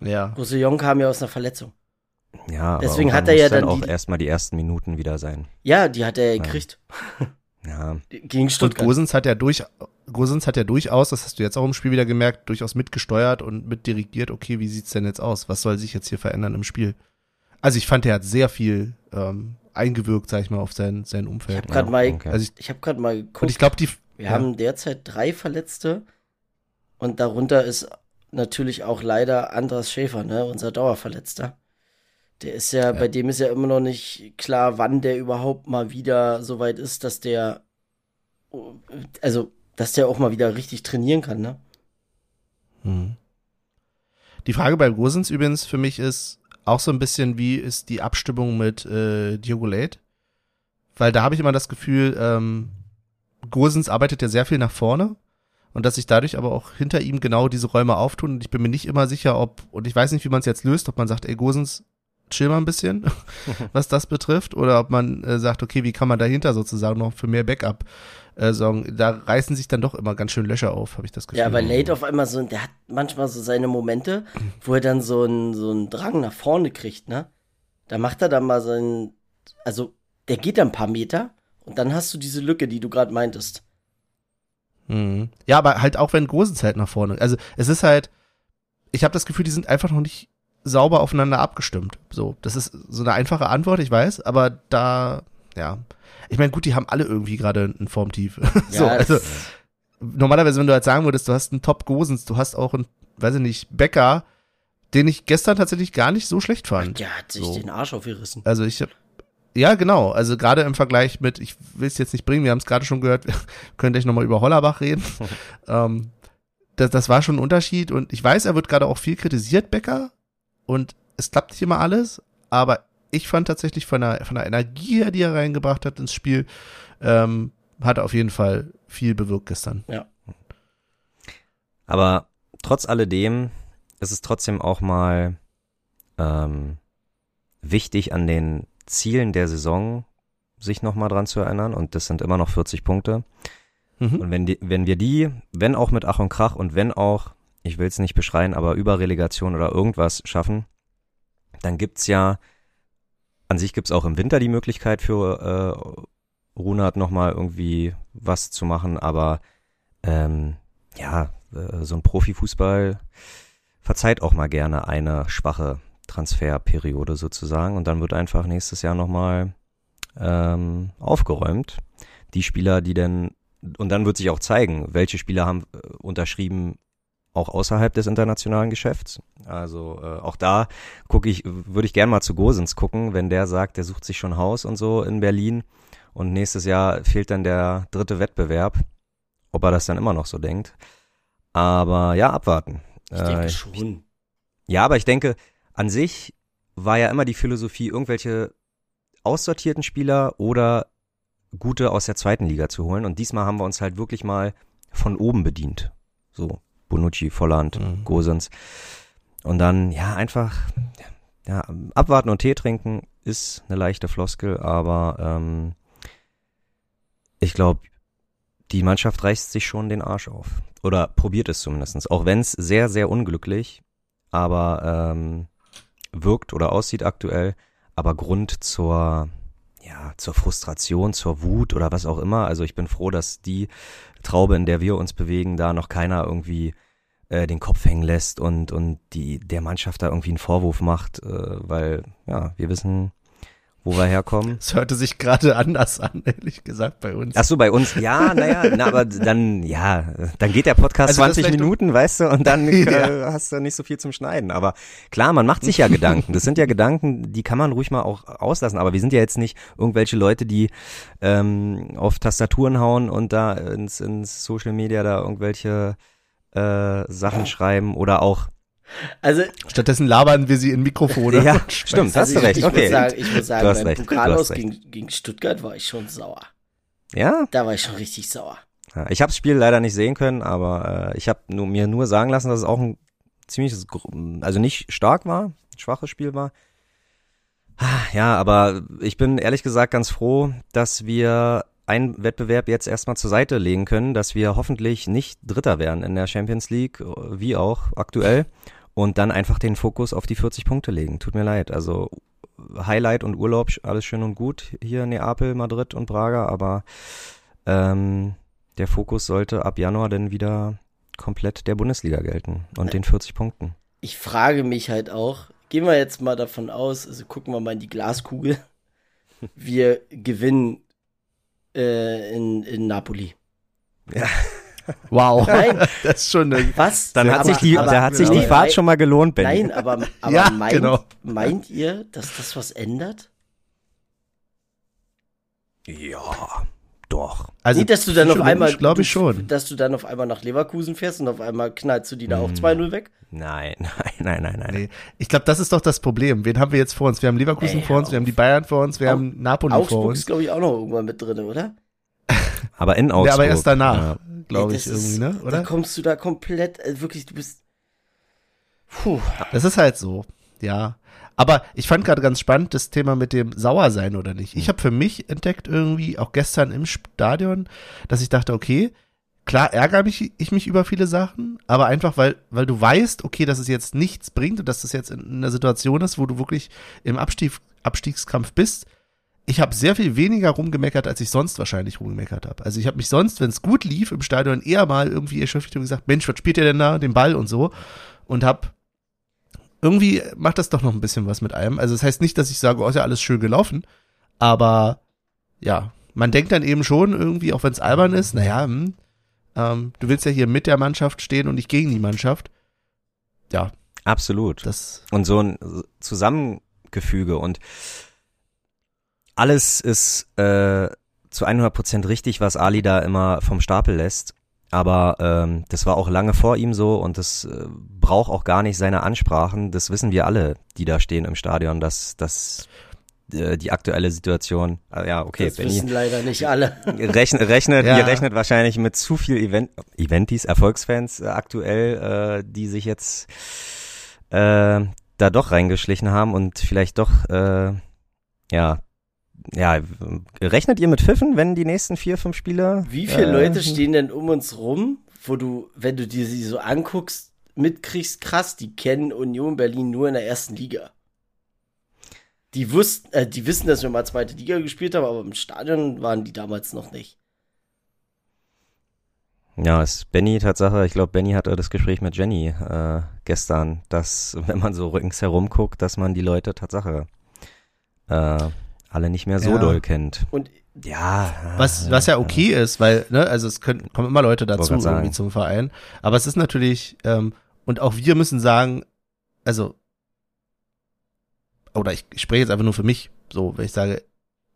Ja. Roussillon kam ja aus einer Verletzung. Ja, Deswegen aber hat er ja muss dann auch die- erstmal die ersten Minuten wieder sein. Ja, die hat er gekriegt. <laughs> Ja, Gegen Und Stuttgart. Gosens hat ja durch, Gosens hat ja durchaus, das hast du jetzt auch im Spiel wieder gemerkt, durchaus mitgesteuert und mitdirigiert, okay, wie sieht's denn jetzt aus? Was soll sich jetzt hier verändern im Spiel? Also ich fand, er hat sehr viel ähm, eingewirkt, sag ich mal, auf sein, sein ich Umfeld. habe gerade Ja, mal, okay. Also ich, ich habe gerade mal geguckt. und ich glaube, die, Wir ja. haben derzeit drei Verletzte und darunter ist natürlich auch leider Andras Schäfer, ne, unser Dauerverletzter. Der ist ja, bei dem ist ja immer noch nicht klar, wann der überhaupt mal wieder so weit ist, dass der, also, dass der auch mal wieder richtig trainieren kann, ne? Hm. Die Frage bei Gosens übrigens für mich ist auch so ein bisschen, wie ist die Abstimmung mit äh, Diogo Late? Weil da habe ich immer das Gefühl, ähm, Gosens arbeitet ja sehr viel nach vorne und dass sich dadurch aber auch hinter ihm genau diese Räume auftun und ich bin mir nicht immer sicher, ob, und ich weiß nicht, wie man es jetzt löst, ob man sagt, ey Gosens, chill mal ein bisschen, <laughs> was das betrifft, oder ob man äh, sagt, okay, wie kann man dahinter sozusagen noch für mehr Backup äh, sorgen. Da reißen sich dann doch immer ganz schön Löcher auf, habe ich das Gefühl. Ja, weil Late auf einmal so, der hat manchmal so seine Momente, wo er dann so einen so einen Drang nach vorne kriegt, ne? Da macht er dann mal seinen, also der geht dann ein paar Meter und dann hast du diese Lücke, die du gerade meintest. Mhm. Ja, aber halt auch wenn Gosens halt nach vorne. Also es ist halt, ich habe das Gefühl, die sind einfach noch nicht sauber aufeinander abgestimmt. So, das ist so eine einfache Antwort, ich weiß, aber da, ja. Ich meine, gut, die haben alle irgendwie gerade ein Formtief. <laughs> so, Ja, also normalerweise, wenn du halt sagen würdest, du hast einen Top Gosens, du hast auch einen, weiß ich nicht, Becker, den ich gestern tatsächlich gar nicht so schlecht fand. Der hat sich So. den Arsch aufgerissen. Also ich hab, ja, genau. Also gerade im Vergleich mit, ich will es jetzt nicht bringen, wir haben es gerade schon gehört, wir <laughs> können gleich nochmal über Hollerbach reden. <laughs> ähm, das, das war schon ein Unterschied und ich weiß, er wird gerade auch viel kritisiert, Becker, und es klappt nicht immer alles, aber ich fand tatsächlich von der, von der Energie her, die er reingebracht hat ins Spiel, ähm, hat er auf jeden Fall viel bewirkt gestern. Aber trotz alledem ist es trotzdem auch mal ähm, wichtig, an den Zielen der Saison sich nochmal dran zu erinnern. Und das sind immer noch 40 Punkte. Mhm. Und wenn, die, wenn wir die, wenn auch mit Ach und Krach und wenn auch, ich will es nicht beschreien, aber über Relegation oder irgendwas schaffen, dann gibt's ja, an sich gibt's auch im Winter die Möglichkeit für äh, Runert nochmal irgendwie was zu machen, aber ähm, ja, äh, so ein Profifußball verzeiht auch mal gerne eine schwache Transferperiode sozusagen und dann wird einfach nächstes Jahr nochmal ähm, aufgeräumt. Die Spieler, die denn, und dann wird sich auch zeigen, welche Spieler haben äh, unterschrieben, auch außerhalb des internationalen Geschäfts. Also äh, auch da gucke ich, würde ich gern mal zu Gosens gucken, wenn der sagt, der sucht sich schon Haus und so in Berlin und nächstes Jahr fehlt dann der dritte Wettbewerb, ob er das dann immer noch so denkt. Aber ja, abwarten. Ich denke Äh, schon. ja, aber ich denke, an sich war ja immer die Philosophie, irgendwelche aussortierten Spieler oder gute aus der zweiten Liga zu holen. Und diesmal haben wir uns halt wirklich mal von oben bedient. So, Bonucci, Volland, Mhm. Gosens. Und dann, ja, einfach, ja, abwarten und Tee trinken ist eine leichte Floskel, aber ähm, ich glaube, die Mannschaft reißt sich schon den Arsch auf. Oder probiert es zumindestens. Auch wenn es sehr, sehr unglücklich, aber ähm, wirkt oder aussieht aktuell, aber Grund zur, ja, zur Frustration, zur Wut oder was auch immer. Also ich bin froh, dass die Traube, in der wir uns bewegen, da noch keiner irgendwie äh, den Kopf hängen lässt und, und die, der Mannschaft da irgendwie einen Vorwurf macht, äh, weil, ja, wir wissen, wo wir herkommen. Es hörte sich gerade anders an, <laughs> ehrlich gesagt, bei uns. Ach so, bei uns, ja, naja, na, aber dann, ja, dann geht der Podcast Also das 20 vielleicht- Minuten, weißt du, und dann <laughs> Ja. äh, hast du nicht so viel zum Schneiden. Aber klar, man macht sich ja Gedanken. Das sind ja Gedanken, die kann man ruhig mal auch auslassen. Aber wir sind ja jetzt nicht irgendwelche Leute, die ähm, auf Tastaturen hauen und da ins, ins Social Media da irgendwelche äh, Sachen schreiben oder auch. Also, Stattdessen labern wir sie in Mikrofone. Ja, <laughs> stimmt, also hast du ich, recht. ich okay. muss sagen, ich muss sagen beim recht, du Pokal hast aus recht. gegen, gegen Stuttgart war ich schon sauer. ja, Da war ich schon richtig sauer. Ja, ich habe das Spiel leider nicht sehen können, aber äh, ich habe nur, mir nur sagen lassen, dass es auch ein ziemliches, also nicht stark war, ein schwaches Spiel war. Ah, Ja, aber ich bin ehrlich gesagt ganz froh, dass wir einen Wettbewerb jetzt erstmal zur Seite legen können, dass wir hoffentlich nicht Dritter werden in der Champions League, wie auch aktuell, und dann einfach den Fokus auf die 40 Punkte legen. Tut mir leid. Also Highlight und Urlaub, alles schön und gut hier in Neapel, Madrid und Braga, aber ähm, der Fokus sollte ab Januar dann wieder komplett der Bundesliga gelten und den 40 Punkten. Ich frage mich halt auch, gehen wir jetzt mal davon aus, also gucken wir mal in die Glaskugel. Wir gewinnen äh, in, in Napoli. Wow. <laughs> Nein. Das ist schon eine, Was? Dann hat Aber- sich die, aber- da hat sich genau. die Fahrt schon mal gelohnt, Benny. Nein, aber, aber <laughs> Ja, meint, genau. meint ihr, dass das was ändert? Ja, doch. also Nicht, dass du dann auf einmal, glaube ich schon. dass du dann auf einmal nach Leverkusen fährst und auf einmal knallst du die da auch Hm. 2-0 weg? Nein, <laughs> nein, nein, nein, nein. Nee. Ich glaube, das ist doch das Problem. Wen haben wir jetzt vor uns? Wir haben Leverkusen Ey, vor uns, wir haben die Bayern vor uns, wir Au- haben Napoli vor Augsburg uns. ist, glaube ich, auch noch irgendwann mit drin, oder? <laughs> Aber in Augsburg. Ja, aber erst danach, Ja. glaube ich, das irgendwie, ist- ne? Da Oder? kommst du da komplett, äh, wirklich, du bist. Puh. Das ist halt so, ja. Aber ich fand gerade ganz spannend das Thema mit dem Sauersein oder nicht. Ich habe für mich entdeckt irgendwie, auch gestern im Stadion, dass ich dachte, okay, klar ärgere mich, ich mich über viele Sachen, aber einfach, weil, weil du weißt, okay, dass es jetzt nichts bringt und dass das jetzt in einer Situation ist, wo du wirklich im Abstieg, Abstiegskampf bist. Ich habe sehr viel weniger rumgemeckert, als ich sonst wahrscheinlich rumgemeckert habe. Also ich habe mich sonst, wenn es gut lief, im Stadion eher mal irgendwie erschöpft und gesagt, Mensch, was spielt ihr denn da, den Ball und so. Und hab irgendwie macht das doch noch ein bisschen was mit einem. Also das heißt nicht, dass ich sage, oh, ist ja alles schön gelaufen, aber ja, man denkt dann eben schon irgendwie, auch wenn es albern ist, naja, hm, ähm, du willst ja hier mit der Mannschaft stehen und nicht gegen die Mannschaft. Ja, Absolut. das, Und so ein Zusammengefüge und alles ist äh, zu 100 Prozent richtig, was Ali da immer vom Stapel lässt. Aber ähm, das war auch lange vor ihm so und das äh, braucht auch gar nicht seine Ansprachen. Das wissen wir alle, die da stehen im Stadion, dass, dass äh, die aktuelle Situation, äh, ja, okay, das Benny wissen leider nicht alle. <laughs> rechnet, rechnet Ja. ihr rechnet wahrscheinlich mit zu viel Event, Eventis, Erfolgsfans äh, aktuell, äh, die sich jetzt äh, da doch reingeschlichen haben und vielleicht doch, äh, ja, ja, rechnet ihr mit Pfiffen, wenn die nächsten vier, fünf Spiele? Wie viele äh, Leute stehen denn um uns rum, wo du, wenn du dir sie so anguckst, mitkriegst, krass, die kennen Union Berlin nur in der ersten Liga. Die wussten, äh, die wissen, dass wir mal zweite Liga gespielt haben, aber im Stadion waren die damals noch nicht. Ja, ist Benny Tatsache, ich glaube, Benny hatte das Gespräch mit Jenny äh, gestern, dass, <laughs> wenn man so ringsherum guckt, dass man die Leute Tatsache äh, alle nicht mehr so Ja. doll kennt. Und Ja. was, was ja okay ist, weil, ne, also es können, kommen immer Leute dazu irgendwie zum Verein. Aber es ist natürlich, ähm, und auch wir müssen sagen, also, oder ich, ich spreche jetzt einfach nur für mich, so, wenn ich sage,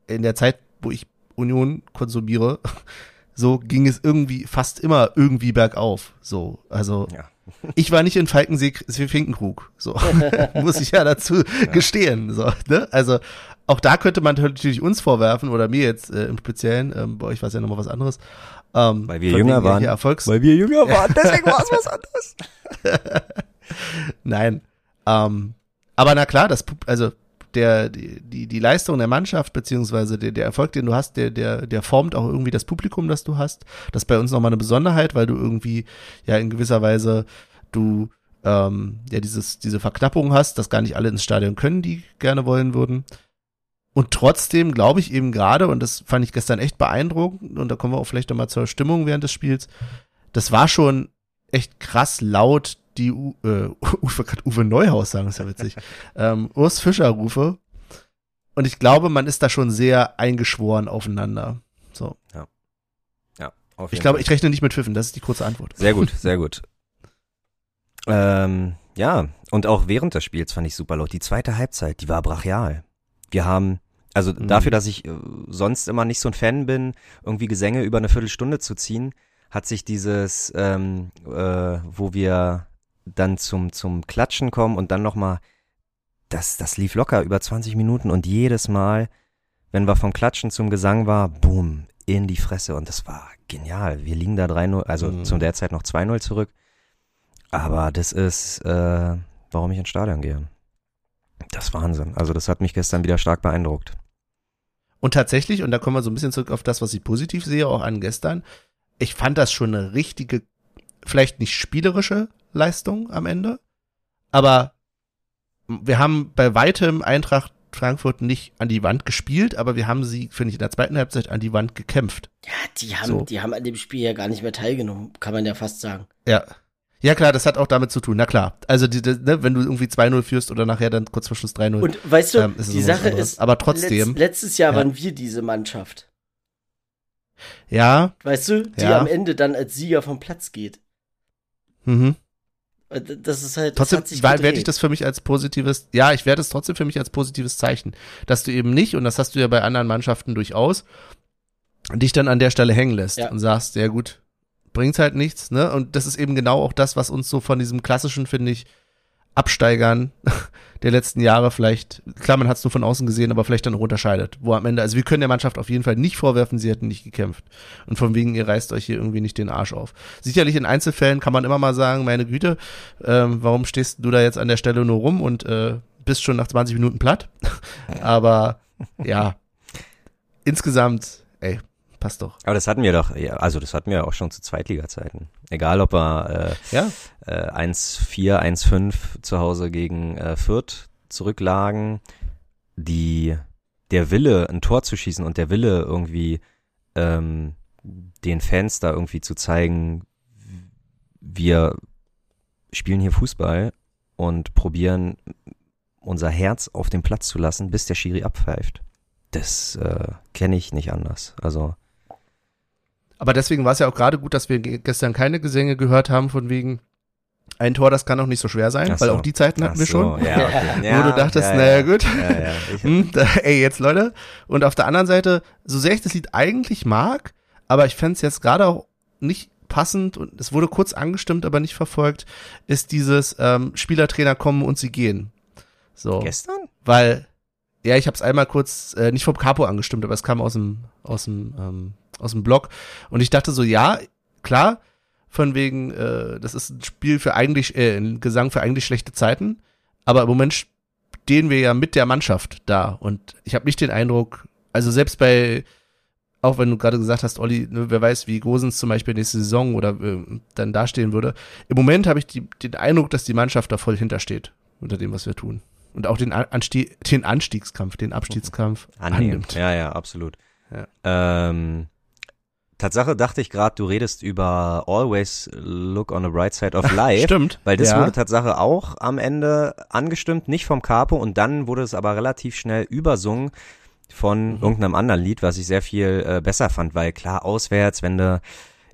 in der Zeit, wo ich Union konsumiere, <laughs> so ging es irgendwie fast immer irgendwie bergauf. So, also Ja. <laughs> ich war nicht in Falkensee Finkenkrug, so <laughs> muss ich ja dazu gestehen. So, ne? Also auch da könnte man natürlich uns vorwerfen oder mir jetzt äh, im Speziellen, ähm, bei euch war es ja nochmal was anderes. Ähm, Weil wir jünger waren. Erfolgs Weil wir jünger waren, deswegen war es was <laughs> anderes. Nein. Ähm, aber na klar, das, also der, die, die, die Leistung der Mannschaft, beziehungsweise der, der Erfolg, den du hast, der, der, der formt auch irgendwie das Publikum, das du hast. Das ist bei uns nochmal eine Besonderheit, weil du irgendwie ja in gewisser Weise du ähm, ja dieses, diese Verknappung hast, dass gar nicht alle ins Stadion können, die gerne wollen würden. Und trotzdem glaube ich eben gerade, und das fand ich gestern echt beeindruckend, und da kommen wir auch vielleicht nochmal zur Stimmung während des Spiels, das war schon echt krass laut die U äh, <laughs> Uwe, Uwe Neuhaus sagen, ist ja witzig. <laughs> ähm, Urs Fischer rufe. Und ich glaube, man ist da schon sehr eingeschworen aufeinander. So. Auf Ich jeden glaube, Fall. ich rechne nicht mit Pfiffen, das ist die kurze Antwort. Sehr gut, <laughs> sehr gut. Ähm, ja, und auch während des Spiels fand ich super laut. Die zweite Halbzeit, die war brachial. Wir haben, also Mhm. dafür, dass ich äh, sonst immer nicht so ein Fan bin, irgendwie Gesänge über eine Viertelstunde zu ziehen, hat sich dieses, ähm, äh, wo wir dann zum, zum Klatschen kommen und dann nochmal, das, das lief locker über 20 Minuten und jedes Mal, wenn wir vom Klatschen zum Gesang war, boom, in die Fresse und das war genial. Wir liegen da 3-0, also Mhm. zu der Zeit noch 2-0 zurück. Aber das ist, äh, warum ich ins Stadion gehe. Das ist Wahnsinn. Also das hat mich gestern wieder stark beeindruckt. Und tatsächlich, und da kommen wir so ein bisschen zurück auf das, was ich positiv sehe, auch an gestern, ich fand das schon eine richtige, vielleicht nicht spielerische Leistung am Ende, aber wir haben bei weitem Eintracht Frankfurt nicht an die Wand gespielt, aber wir haben sie, finde ich, in der zweiten Halbzeit an die Wand gekämpft. Ja, die haben, So. die haben an dem Spiel ja gar nicht mehr teilgenommen, kann man ja fast sagen. Ja. Ja, klar, das hat auch damit zu tun. Na klar. Also, die, die, ne, wenn du irgendwie 2-0 führst oder nachher dann kurz vor Schluss 3-0. Und weißt du, Ähm, die Sache anderes. ist, Aber trotzdem, letzt, letztes Jahr ja. waren wir diese Mannschaft. ja, Weißt du, die Ja. am Ende dann als Sieger vom Platz geht. mhm. Und Das ist halt, Trotzdem werte ich das für mich als positives, ja, ich werde es trotzdem für mich als positives Zeichen, dass du eben nicht, und das hast du ja bei anderen Mannschaften durchaus, dich dann an der Stelle hängen lässt Ja. und sagst, ja gut, bringt halt nichts, ne? Und das ist eben genau auch das, was uns so von diesem klassischen, finde ich, Absteigern <laughs> der letzten Jahre vielleicht, klar, man hat es nur von außen gesehen, aber vielleicht dann auch unterscheidet. Wo am Ende, also wir können der Mannschaft auf jeden Fall nicht vorwerfen, sie hätten nicht gekämpft. Und von wegen, ihr reißt euch hier irgendwie nicht den Arsch auf. Sicherlich in Einzelfällen kann man immer mal sagen, meine Güte, ähm, warum stehst du da jetzt an der Stelle nur rum und äh, bist schon nach 20 Minuten platt? <laughs> aber ja, insgesamt, ey, passt doch. Aber das hatten wir doch, ja, also das hatten wir auch schon zu Zweitliga-Zeiten. Egal, ob wir äh, Ja, äh, 1-4, 1-5 zu Hause gegen äh, Fürth zurücklagen, die der Wille, ein Tor zu schießen und der Wille irgendwie ähm, den Fans da irgendwie zu zeigen, wir spielen hier Fußball und probieren unser Herz auf den Platz zu lassen, bis der Schiri abpfeift. Das äh, kenne ich nicht anders. Also aber deswegen war es ja auch gerade gut, dass wir ge- gestern keine Gesänge gehört haben von wegen ein Tor, das kann auch nicht so schwer sein, Ach weil so. auch die Zeiten hatten ach wir so, schon. Ja, okay. <laughs> Wo du dachtest, ja, naja ja. gut. Ja, ja. <laughs> Hm, da, ey, jetzt Leute. Und auf der anderen Seite, so sehr ich das Lied eigentlich mag, aber ich fänd's jetzt gerade auch nicht passend und es wurde kurz angestimmt, aber nicht verfolgt, ist dieses ähm, Spielertrainer kommen und sie gehen. So. Gestern? Weil, ja, ich habe es einmal kurz, äh, nicht vom Capo angestimmt, aber es kam aus dem, aus dem, ähm, aus dem Blog. Und ich dachte so, ja, klar, von wegen, äh, das ist ein Spiel für eigentlich, äh, ein Gesang für eigentlich schlechte Zeiten. Aber im Moment stehen wir ja mit der Mannschaft da. Und ich habe nicht den Eindruck, also selbst bei, auch wenn du gerade gesagt hast, Olli, ne, wer weiß, wie Gosens zum Beispiel nächste Saison oder äh, dann dastehen würde. Im Moment habe ich die, den Eindruck, dass die Mannschaft da voll hintersteht, unter dem, was wir tun. Und auch den, Anstieg, den Anstiegskampf, den Abstiegskampf annimmt. Ja, ja, absolut. Ja. Ähm, Tatsache dachte ich gerade, du redest über Always Look on the Bright Side of Life. <laughs> Stimmt. Weil das ja. wurde Tatsache auch am Ende angestimmt, nicht vom Capo und dann wurde es aber relativ schnell übersungen von Mhm. irgendeinem anderen Lied, was ich sehr viel äh, besser fand, weil klar, auswärts, wenn du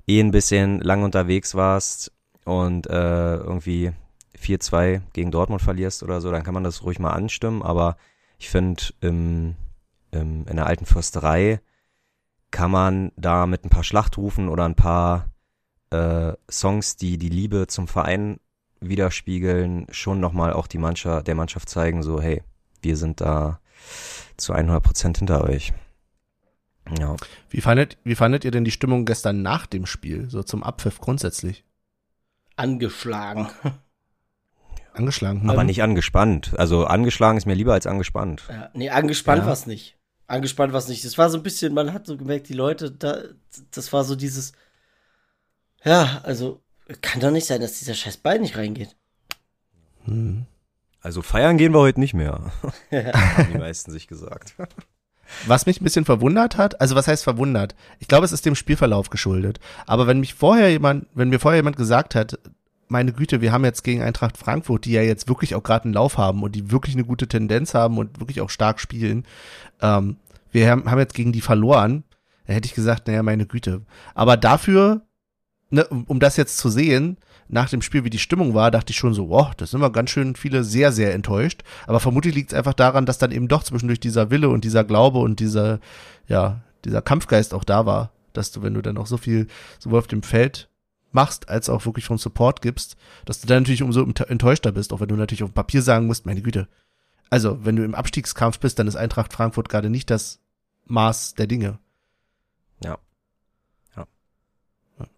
eh ein bisschen lang unterwegs warst und äh, irgendwie 4-2 gegen Dortmund verlierst oder so, dann kann man das ruhig mal anstimmen, aber ich finde, im, im, in der alten Fürsterei kann man da mit ein paar Schlachtrufen oder ein paar äh, Songs, die die Liebe zum Verein widerspiegeln, schon nochmal auch die Mannschaft, der Mannschaft zeigen, so, hey, wir sind da zu 100 Prozent hinter euch. Ja. Wie fandet, wie fandet ihr denn die Stimmung gestern nach dem Spiel, so zum Abpfiff grundsätzlich? Angeschlagen. Angeschlagen. Aber ne? nicht angespannt. Also angeschlagen ist mir lieber als angespannt. Ja, nee, angespannt Ja. war's nicht. Angespannt war's nicht. Das war so ein bisschen, man hat so gemerkt, die Leute, da, das war so dieses, ja, also, kann doch nicht sein, dass dieser scheiß Ball nicht reingeht. Hm. Also feiern gehen wir heute nicht mehr. <laughs> Haben die meisten sich gesagt. Was mich ein bisschen verwundert hat, also was heißt verwundert? Ich glaube, es ist dem Spielverlauf geschuldet. Aber wenn mich vorher jemand, wenn mir vorher jemand gesagt hat, meine Güte, wir haben jetzt gegen Eintracht Frankfurt, die ja jetzt wirklich auch gerade einen Lauf haben und die wirklich eine gute Tendenz haben und wirklich auch stark spielen. Ähm, wir haben, jetzt gegen die verloren. Da hätte ich gesagt, naja, meine Güte. Aber dafür, ne, um, das jetzt zu sehen, nach dem Spiel, wie die Stimmung war, dachte ich schon so, wow, das sind wir ganz schön viele sehr, sehr enttäuscht. Aber vermutlich liegt es einfach daran, dass dann eben doch zwischendurch dieser Wille und dieser Glaube und dieser, ja, dieser Kampfgeist auch da war, dass du, wenn du dann auch so viel sowohl auf dem Feld machst, als auch wirklich vom Support gibst, dass du dann natürlich umso enttäuschter bist, auch wenn du natürlich auf dem Papier sagen musst, meine Güte. Also, wenn du im Abstiegskampf bist, dann ist Eintracht Frankfurt gerade nicht das Maß der Dinge. Ja. ja.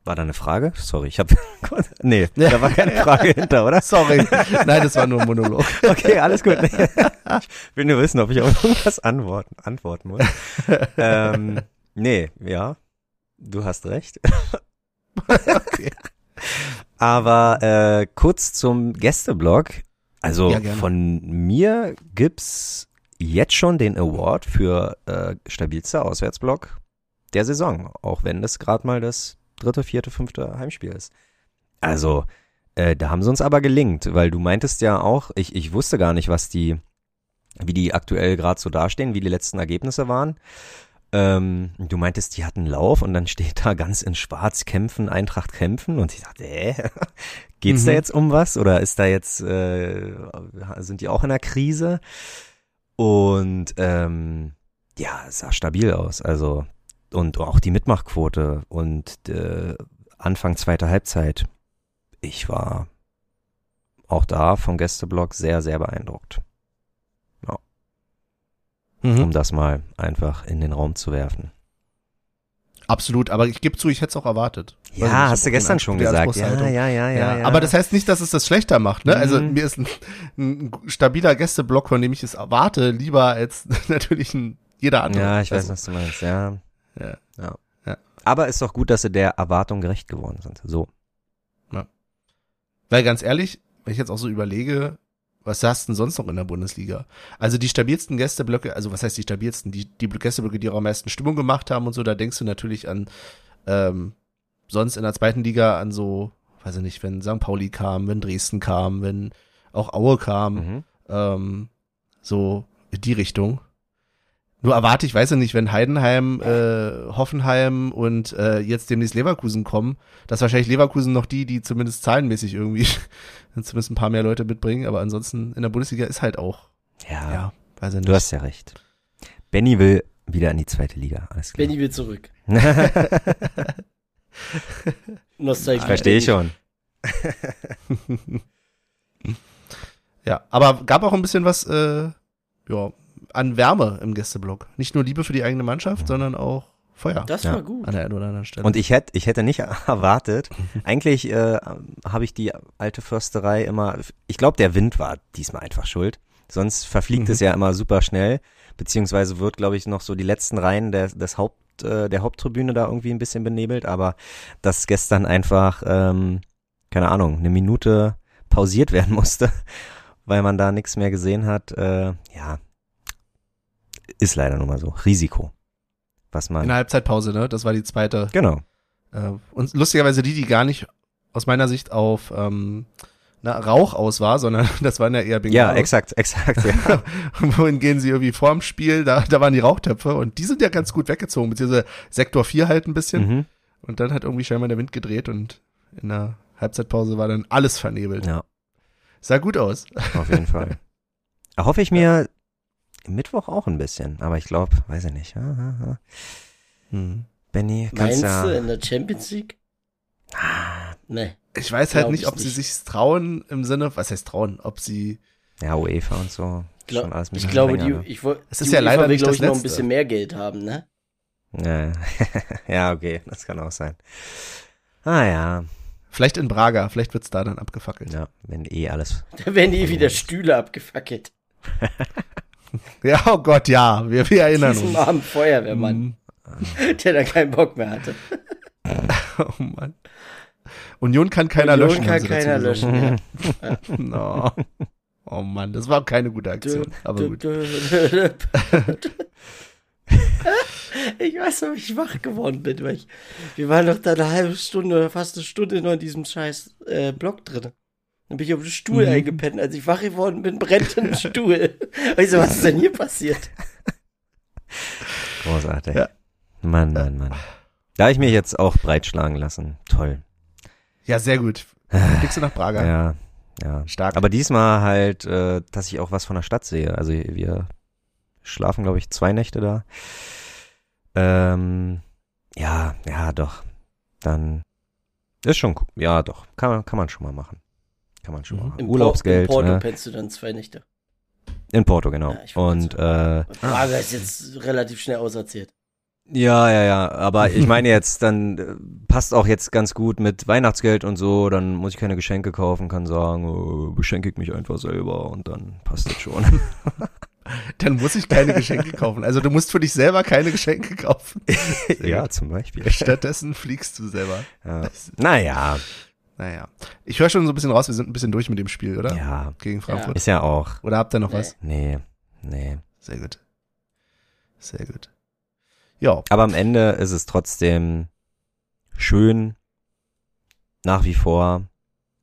War da eine Frage? Sorry, ich habe <laughs> Nee, ja. da war keine Frage hinter, oder? Sorry. <laughs> Nein, das war nur ein Monolog. Okay, alles gut. Ich will nur wissen, ob ich auf irgendwas antworten, antworten muss. <laughs> ähm, nee, ja. Du hast recht. Okay. Aber äh, kurz zum Gästeblog. Also ja, von mir gibt's jetzt schon den Award für äh, stabilster Auswärtsblock der Saison, auch wenn es gerade mal das dritte, vierte, fünfte Heimspiel ist. Also, äh, da haben sie uns aber gelingt, weil du meintest ja auch, ich, ich wusste gar nicht, was die, wie die aktuell gerade so dastehen, wie die letzten Ergebnisse waren. Ähm, du meintest, die hatten Lauf und dann steht da ganz in Schwarz kämpfen, Eintracht kämpfen und ich dachte, äh, <laughs> geht's mhm. da jetzt um was oder ist da jetzt, äh, sind die auch in einer Krise? Und ähm, ja, es sah stabil aus. Also und auch die Mitmachquote und äh, Anfang zweiter Halbzeit. Ich war auch da vom Gästeblock sehr, sehr beeindruckt. Mhm. Um das mal einfach in den Raum zu werfen. Absolut, aber ich gebe zu, ich hätte es auch erwartet. Ja, nicht, hast du gestern schon gesagt. Ja, ja, ja, ja, ja, Aber das heißt nicht, dass es das schlechter macht. Ne? Also, mhm. Also mir ist ein, ein stabiler Gästeblock, von dem ich es erwarte, lieber als <laughs> natürlich ein jeder andere. Ja, ich weiß, also, was du meinst. Ja. Ja. ja. ja. Aber ist doch gut, dass sie der Erwartung gerecht geworden sind. So. Ja. Weil ganz ehrlich, wenn ich jetzt auch so überlege, was hast du denn sonst noch in der Bundesliga? Also die stabilsten Gästeblöcke, also was heißt die stabilsten? Die, die Gästeblöcke, die auch am meisten Stimmung gemacht haben und so, da denkst du natürlich an ähm, sonst in der zweiten Liga an so, weiß ich nicht, wenn St. Pauli kam, wenn Dresden kam, wenn auch Aue kam, mhm. ähm, so in die Richtung. Nur erwarte ich, weiß ja nicht, wenn Heidenheim, äh, Hoffenheim und äh, jetzt demnächst Leverkusen kommen, dass wahrscheinlich Leverkusen noch die, die zumindest zahlenmäßig irgendwie <laughs> zumindest ein paar mehr Leute mitbringen, aber ansonsten in der Bundesliga ist halt auch. Ja, ja weiß ich nicht. Du hast ja recht. Benny will wieder in die zweite Liga, alles klar. Benny will zurück. <laughs> Nostalgie. Verstehe ich schon. <laughs> ja, aber gab auch ein bisschen was, äh, ja, an Wärme im Gästeblock. Nicht nur Liebe für die eigene Mannschaft, mhm. sondern auch Feuer. Das war gut. An der einen oder anderen Stelle. Und ich hätte, ich hätte nicht <laughs> erwartet, eigentlich äh, habe ich die alte Försterei immer, ich glaube, der Wind war diesmal einfach schuld. Sonst verfliegt mhm. es ja immer super schnell, beziehungsweise wird, glaube ich, noch so die letzten Reihen der, des Haupt, äh, der Haupttribüne da irgendwie ein bisschen benebelt, aber dass gestern einfach, ähm, keine Ahnung, eine Minute pausiert werden <laughs> musste, weil man da nichts mehr gesehen hat, äh, ja, ist leider nun mal so. Risiko. Was man. In der Halbzeitpause, ne? Das war die zweite. Genau. Äh, und lustigerweise die, die gar nicht aus meiner Sicht auf ähm, na, Rauch aus war, sondern <laughs> das waren ja eher Bengalos. Ja, exakt, exakt, ja. <laughs> Wohin gehen sie irgendwie vorm Spiel, da, da waren die Rauchtöpfe und die sind ja ganz gut weggezogen, beziehungsweise Sektor 4 halt ein bisschen. Mhm. Und dann hat irgendwie scheinbar der Wind gedreht und in der Halbzeitpause war dann alles vernebelt. Ja. Sah gut aus. Auf jeden <laughs> Fall. Hoffe ich mir Mittwoch auch ein bisschen, aber ich glaube, weiß ich nicht. Hm. Benny, kannst Meinst du in der Champions League? Ah, nee. Ich weiß halt nicht, ob nicht. sie sich trauen im Sinne, was heißt trauen, ob sie ja UEFA und so. Glaub, schon alles ich glaube, länger, die, ich wollte, es ist ja UEFA leider will, das ich, noch ein bisschen mehr Geld haben, ne? Ja, <laughs> ja, okay, das kann auch sein. Ah ja. Vielleicht in Braga, vielleicht wird's da dann abgefackelt. Ja, wenn eh alles. <laughs> Da werden eh wieder Stühle abgefackelt. <laughs> <laughs> Ja, oh Gott, ja, wir, wir erinnern Diesen uns. armen Feuerwehrmann, mhm. <laughs> der da keinen Bock mehr hatte. <laughs> oh Mann. Union kann keiner Union löschen. Union kann keiner löschen, ja. no. Oh Mann, das war keine gute Aktion, aber gut. Ich weiß noch, wie ich wach geworden bin, weil ich, wir waren noch da eine halbe Stunde oder fast eine Stunde noch in diesem scheiß äh, Block drin. Dann bin ich auf den Stuhl Mhm. eingepennt. Als ich wach geworden bin, brennt ein <laughs> Stuhl. Weißt du, was ist denn hier passiert? Großartig. Ja. Mann, Mann, Mann. Da habe ich mich jetzt auch breitschlagen lassen. Toll. Ja, sehr gut. Kriegst du nach Prager. Ja, ja. Stark. Aber diesmal halt, äh, dass ich auch was von der Stadt sehe. Also wir schlafen, glaube ich, zwei Nächte da. Ähm, ja, ja, doch. Dann ist schon, cool. ja, doch. Kann man, kann man schon mal machen. Kann man schon Mhm. machen. Im Urlaubsgeld. Por- In Porto ne? pennst du dann zwei Nächte. In Porto, genau. Ja, Und äh, Prager ist jetzt relativ schnell auserzählt. Ja, ja, ja. Aber <laughs> ich meine jetzt, dann äh, passt auch jetzt ganz gut mit Weihnachtsgeld und so. Dann muss ich keine Geschenke kaufen, kann sagen, oh, beschenke ich mich einfach selber und dann passt das schon. <laughs> Dann muss ich keine Geschenke kaufen. Also du musst für dich selber keine Geschenke kaufen. <laughs> ja, zum Beispiel. Stattdessen fliegst du selber. Ja. Naja, Naja. Ich höre schon so ein bisschen raus, wir sind ein bisschen durch mit dem Spiel, oder? ja. Gegen Frankfurt. Ist ja auch. Oder habt ihr noch Nee. was? Nee, nee. Sehr gut. Sehr gut. Ja. Aber am Ende ist es trotzdem schön, nach wie vor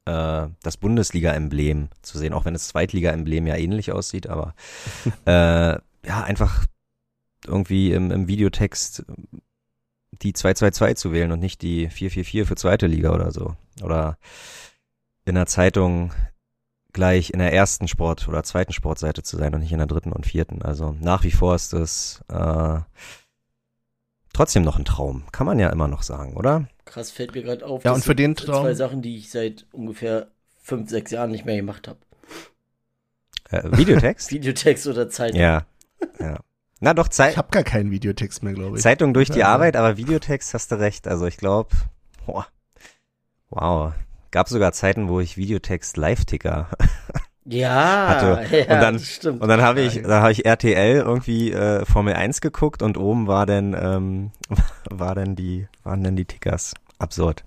äh, das Bundesliga-Emblem zu sehen, auch wenn das Zweitliga-Emblem ja ähnlich aussieht, aber <laughs> äh, ja, einfach irgendwie im, im Videotext die 222 zu wählen und nicht die 444 für zweite Liga oder so. Oder in der Zeitung gleich in der ersten Sport- oder zweiten Sportseite zu sein und nicht in der dritten und vierten. Also nach wie vor ist es äh, trotzdem noch ein Traum. Kann man ja immer noch sagen, oder? Krass, fällt mir gerade auf. Ja, das und für sind den zwei Traum- Sachen, die ich seit ungefähr fünf, sechs Jahren nicht mehr gemacht habe. Äh, Videotext? <laughs> Videotext oder Zeitung. ja. ja. Na doch, Zei Ich habe gar keinen Videotext mehr, glaube ich. Zeitung durch die Ja. Arbeit, aber Videotext hast du recht. Also ich glaube, wow. Gab sogar Zeiten, wo ich Videotext Live-Ticker <laughs> Ja, Hatte. ja Und dann- das stimmt. Und dann habe ich, dann habe ich RTL irgendwie äh, Formel 1 geguckt und oben war dann, ähm, <laughs> war dann die, waren dann die Tickers. Absurd.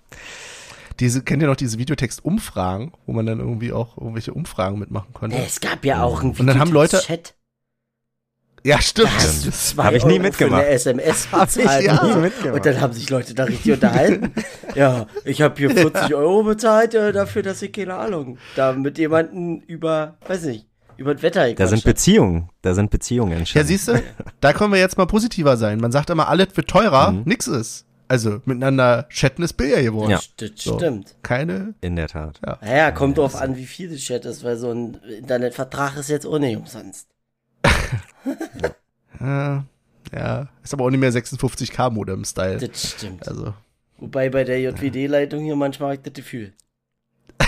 Diese, kennt ihr noch diese Videotext-Umfragen, wo man dann irgendwie auch irgendwelche Umfragen mitmachen konnte? Es gab ja auch einen Und dann haben Leute- Chat. Ja, stimmt. Da hast du Das- zwei Hab ich nie Euro mitgemacht. Für eine SMS <laughs> Hab ich bezahlt. ja nie mitgemacht. Und dann haben sich Leute da richtig unterhalten. <laughs> ja, ich habe hier 40 Euro bezahlt äh, dafür, dass ich keine Ahnung, da mit jemandem über, weiß nicht, über das Wetter Da sind. Beziehungen, da sind Beziehungen Ja, entstanden. siehst du, da können wir jetzt mal positiver sein. Man sagt immer, alles wird teurer, Mhm. nix ist. Also miteinander chatten ist billiger geworden. Ja. Das So. stimmt. Keine. In der Tat. Naja, kommt drauf an, wie viel das Chat ist, weil so ein Internetvertrag ist jetzt auch nicht umsonst. Äh, <laughs> ja, ist aber auch nicht mehr 56k Modem-Style. Das stimmt. Also, Wobei bei der JWD-Leitung hier manchmal hab ich das Gefühl. <laughs>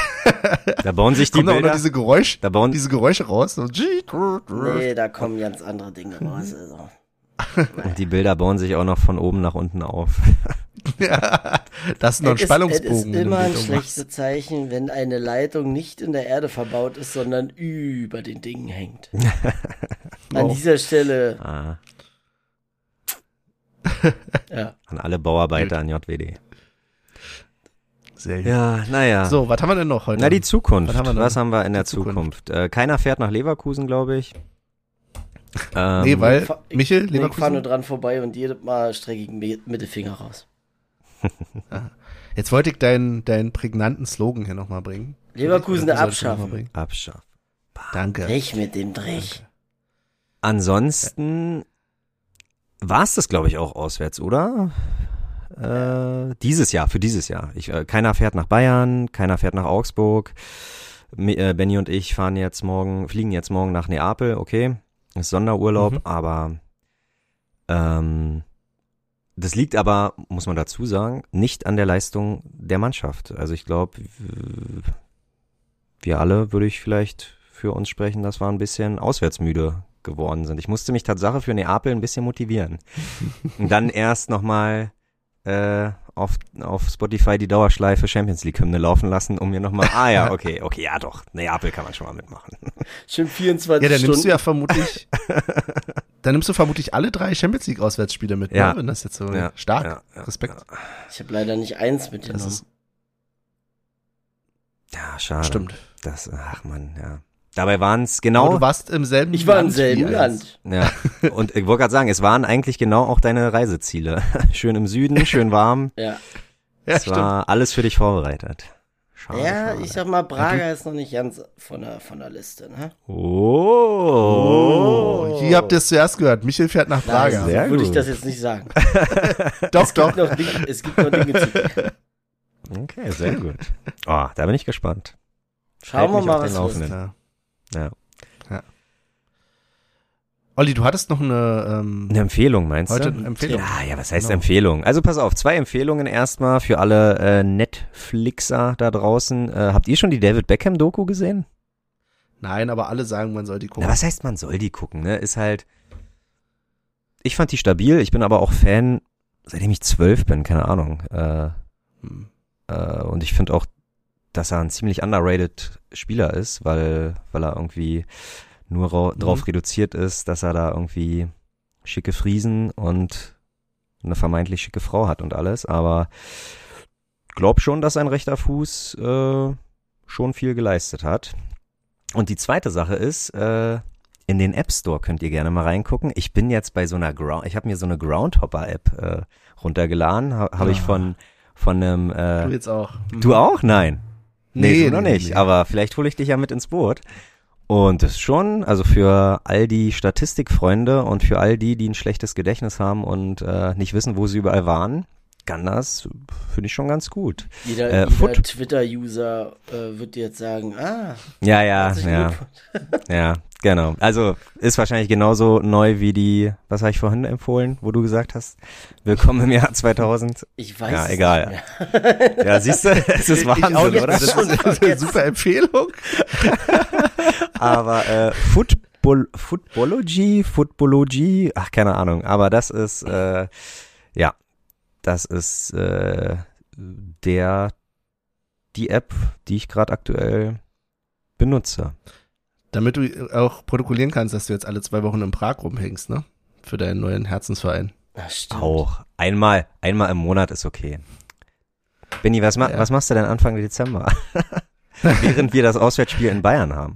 Da bauen sich die kommen da auch noch Bilder, diese Geräusche, da bauen, diese Geräusche raus. So, Nee, da kommen ganz andere Dinge raus. Also. und die Bilder bauen sich auch noch von oben nach unten auf. <laughs> <laughs> das ist noch ein Es ist- Spannungsbogen. Es ist immer ein schlechtes Zeichen, wenn eine Leitung nicht in der Erde verbaut ist, sondern über den Dingen hängt. <laughs> An Wow. dieser Stelle, Ah, <laughs> ja. an alle Bauarbeiter an JWD. Sehr gut. Ja, naja. So, was haben wir denn noch heute? Na, die Zukunft. Was haben wir Was haben wir in der Zukunft. Zukunft? Äh, keiner fährt nach Leverkusen, glaube ich. Ähm, nee, weil, Ich fahr- ich- Michel, Ich fahre nur Leverkusen, dran vorbei und jedes Mal strecke ich den Mittelfinger raus. <laughs> jetzt wollte ich deinen, deinen prägnanten Slogan hier nochmal bringen. Leverkusen mal abschaffen. bringen. Abschaff. Danke. Drech mit dem Drech. Ansonsten war es das, glaube ich, auch auswärts, oder? Äh, dieses Jahr, für dieses Jahr. Ich, äh, keiner fährt nach Bayern, keiner fährt nach Augsburg. Mi- äh, Benny und ich fahren jetzt morgen, fliegen jetzt morgen nach Neapel, okay. Ist Sonderurlaub, Mhm. aber ähm, das liegt aber, muss man dazu sagen, nicht an der Leistung der Mannschaft. Also ich glaube, wir alle, würde ich vielleicht für uns sprechen, das war ein bisschen auswärtsmüde geworden sind. Ich musste mich Tatsache für Neapel ein bisschen motivieren. <laughs> Und dann erst nochmal äh, auf, auf Spotify die Dauerschleife Champions League Hymne laufen lassen, um mir nochmal, ah ja, okay, okay, ja doch, Neapel kann man schon mal mitmachen. Schon 24 Ja, dann Stunden. nimmst du ja vermutlich, <laughs> dann nimmst du vermutlich alle drei Champions League Auswärtsspiele mit, Ja. ne? wenn das jetzt so Ja, stark. ja, ja, Respekt. ich habe leider nicht eins Das mitgenommen. ist, Ja, schade. stimmt. Das, ach man, ja. Dabei waren es Aber genau. du warst im selben Ich war im Land selben. Land. Ja. Und ich wollte gerade sagen, es waren eigentlich genau auch deine Reiseziele. <laughs> Schön im Süden, schön warm. Ja. Ja, es stimmt. war alles für dich vorbereitet. Schade, Ja, schade. ich sag mal, Braga ist noch nicht ganz von der, von der Liste, ne? Oh. Hier habt ihr es zuerst gehört. Michel fährt nach Praga. sehr würde ich gut. das jetzt nicht sagen. <laughs> Doch, doch. Noch Dinge, es gibt noch Dinge zu <laughs> tun. Okay, sehr gut. Oh, da bin ich gespannt. Schauen Halt wir mal, was. Ja. Ja. Olli, du hattest noch eine, ähm, Eine Empfehlung, meinst heute du? eine Empfehlung. Ja, ja, was heißt Genau. Empfehlung? Also pass auf, zwei Empfehlungen erstmal für alle äh, Netflixer da draußen. Äh, habt ihr schon die David Beckham Doku gesehen? Nein, aber alle sagen, man soll die gucken. Na, was heißt, man soll die gucken, ne? Ist halt. Ich fand die stabil, ich bin aber auch Fan, seitdem ich zwölf bin, keine Ahnung. Äh, Hm. äh, und ich finde auch, dass er ein ziemlich underrated Spieler ist, weil, weil er irgendwie nur Mhm. drauf reduziert ist, dass er da irgendwie schicke Friesen und eine vermeintlich schicke Frau hat und alles. Aber glaub schon, dass ein rechter Fuß äh, schon viel geleistet hat. Und die zweite Sache ist, äh, in den App Store könnt ihr gerne mal reingucken. Ich bin jetzt bei so einer Ground, ich habe mir so eine Groundhopper-App äh, runtergeladen, ha, habe ich Ah. von von einem. Äh, Du jetzt auch. Du auch? Nein. Nee, noch nee, nicht. nee. Aber vielleicht hole ich dich ja mit ins Boot. Und das ist schon, also für all die Statistikfreunde und für all die, die ein schlechtes Gedächtnis haben und äh, nicht wissen, wo sie überall waren, kann das, finde ich schon ganz gut. Jeder, Äh, jeder Twitter-User äh, wird jetzt sagen, ah, Ja, ja, ja, <laughs> <laughs> ja, genau. Also ist wahrscheinlich genauso neu wie die, was habe ich vorhin empfohlen, wo du gesagt hast, willkommen im Jahr 2000. Ich weiß Ja, egal. <laughs> Ja, siehst du, es ist Wahnsinn, oder? Das ist eine super Empfehlung. <laughs> Aber äh, Football, Footballogy, Footballogy, ach keine Ahnung. Aber das ist äh, ja, das ist äh, der die App, die ich gerade aktuell benutze. Damit du auch protokollieren kannst, dass du jetzt alle zwei Wochen in Prag rumhängst, ne? Für deinen neuen Herzensverein. Ach, stimmt. Auch einmal, einmal im Monat ist okay. Benny, was, ma Ja. was machst du denn Anfang Dezember? <laughs> Während wir das Auswärtsspiel in Bayern haben.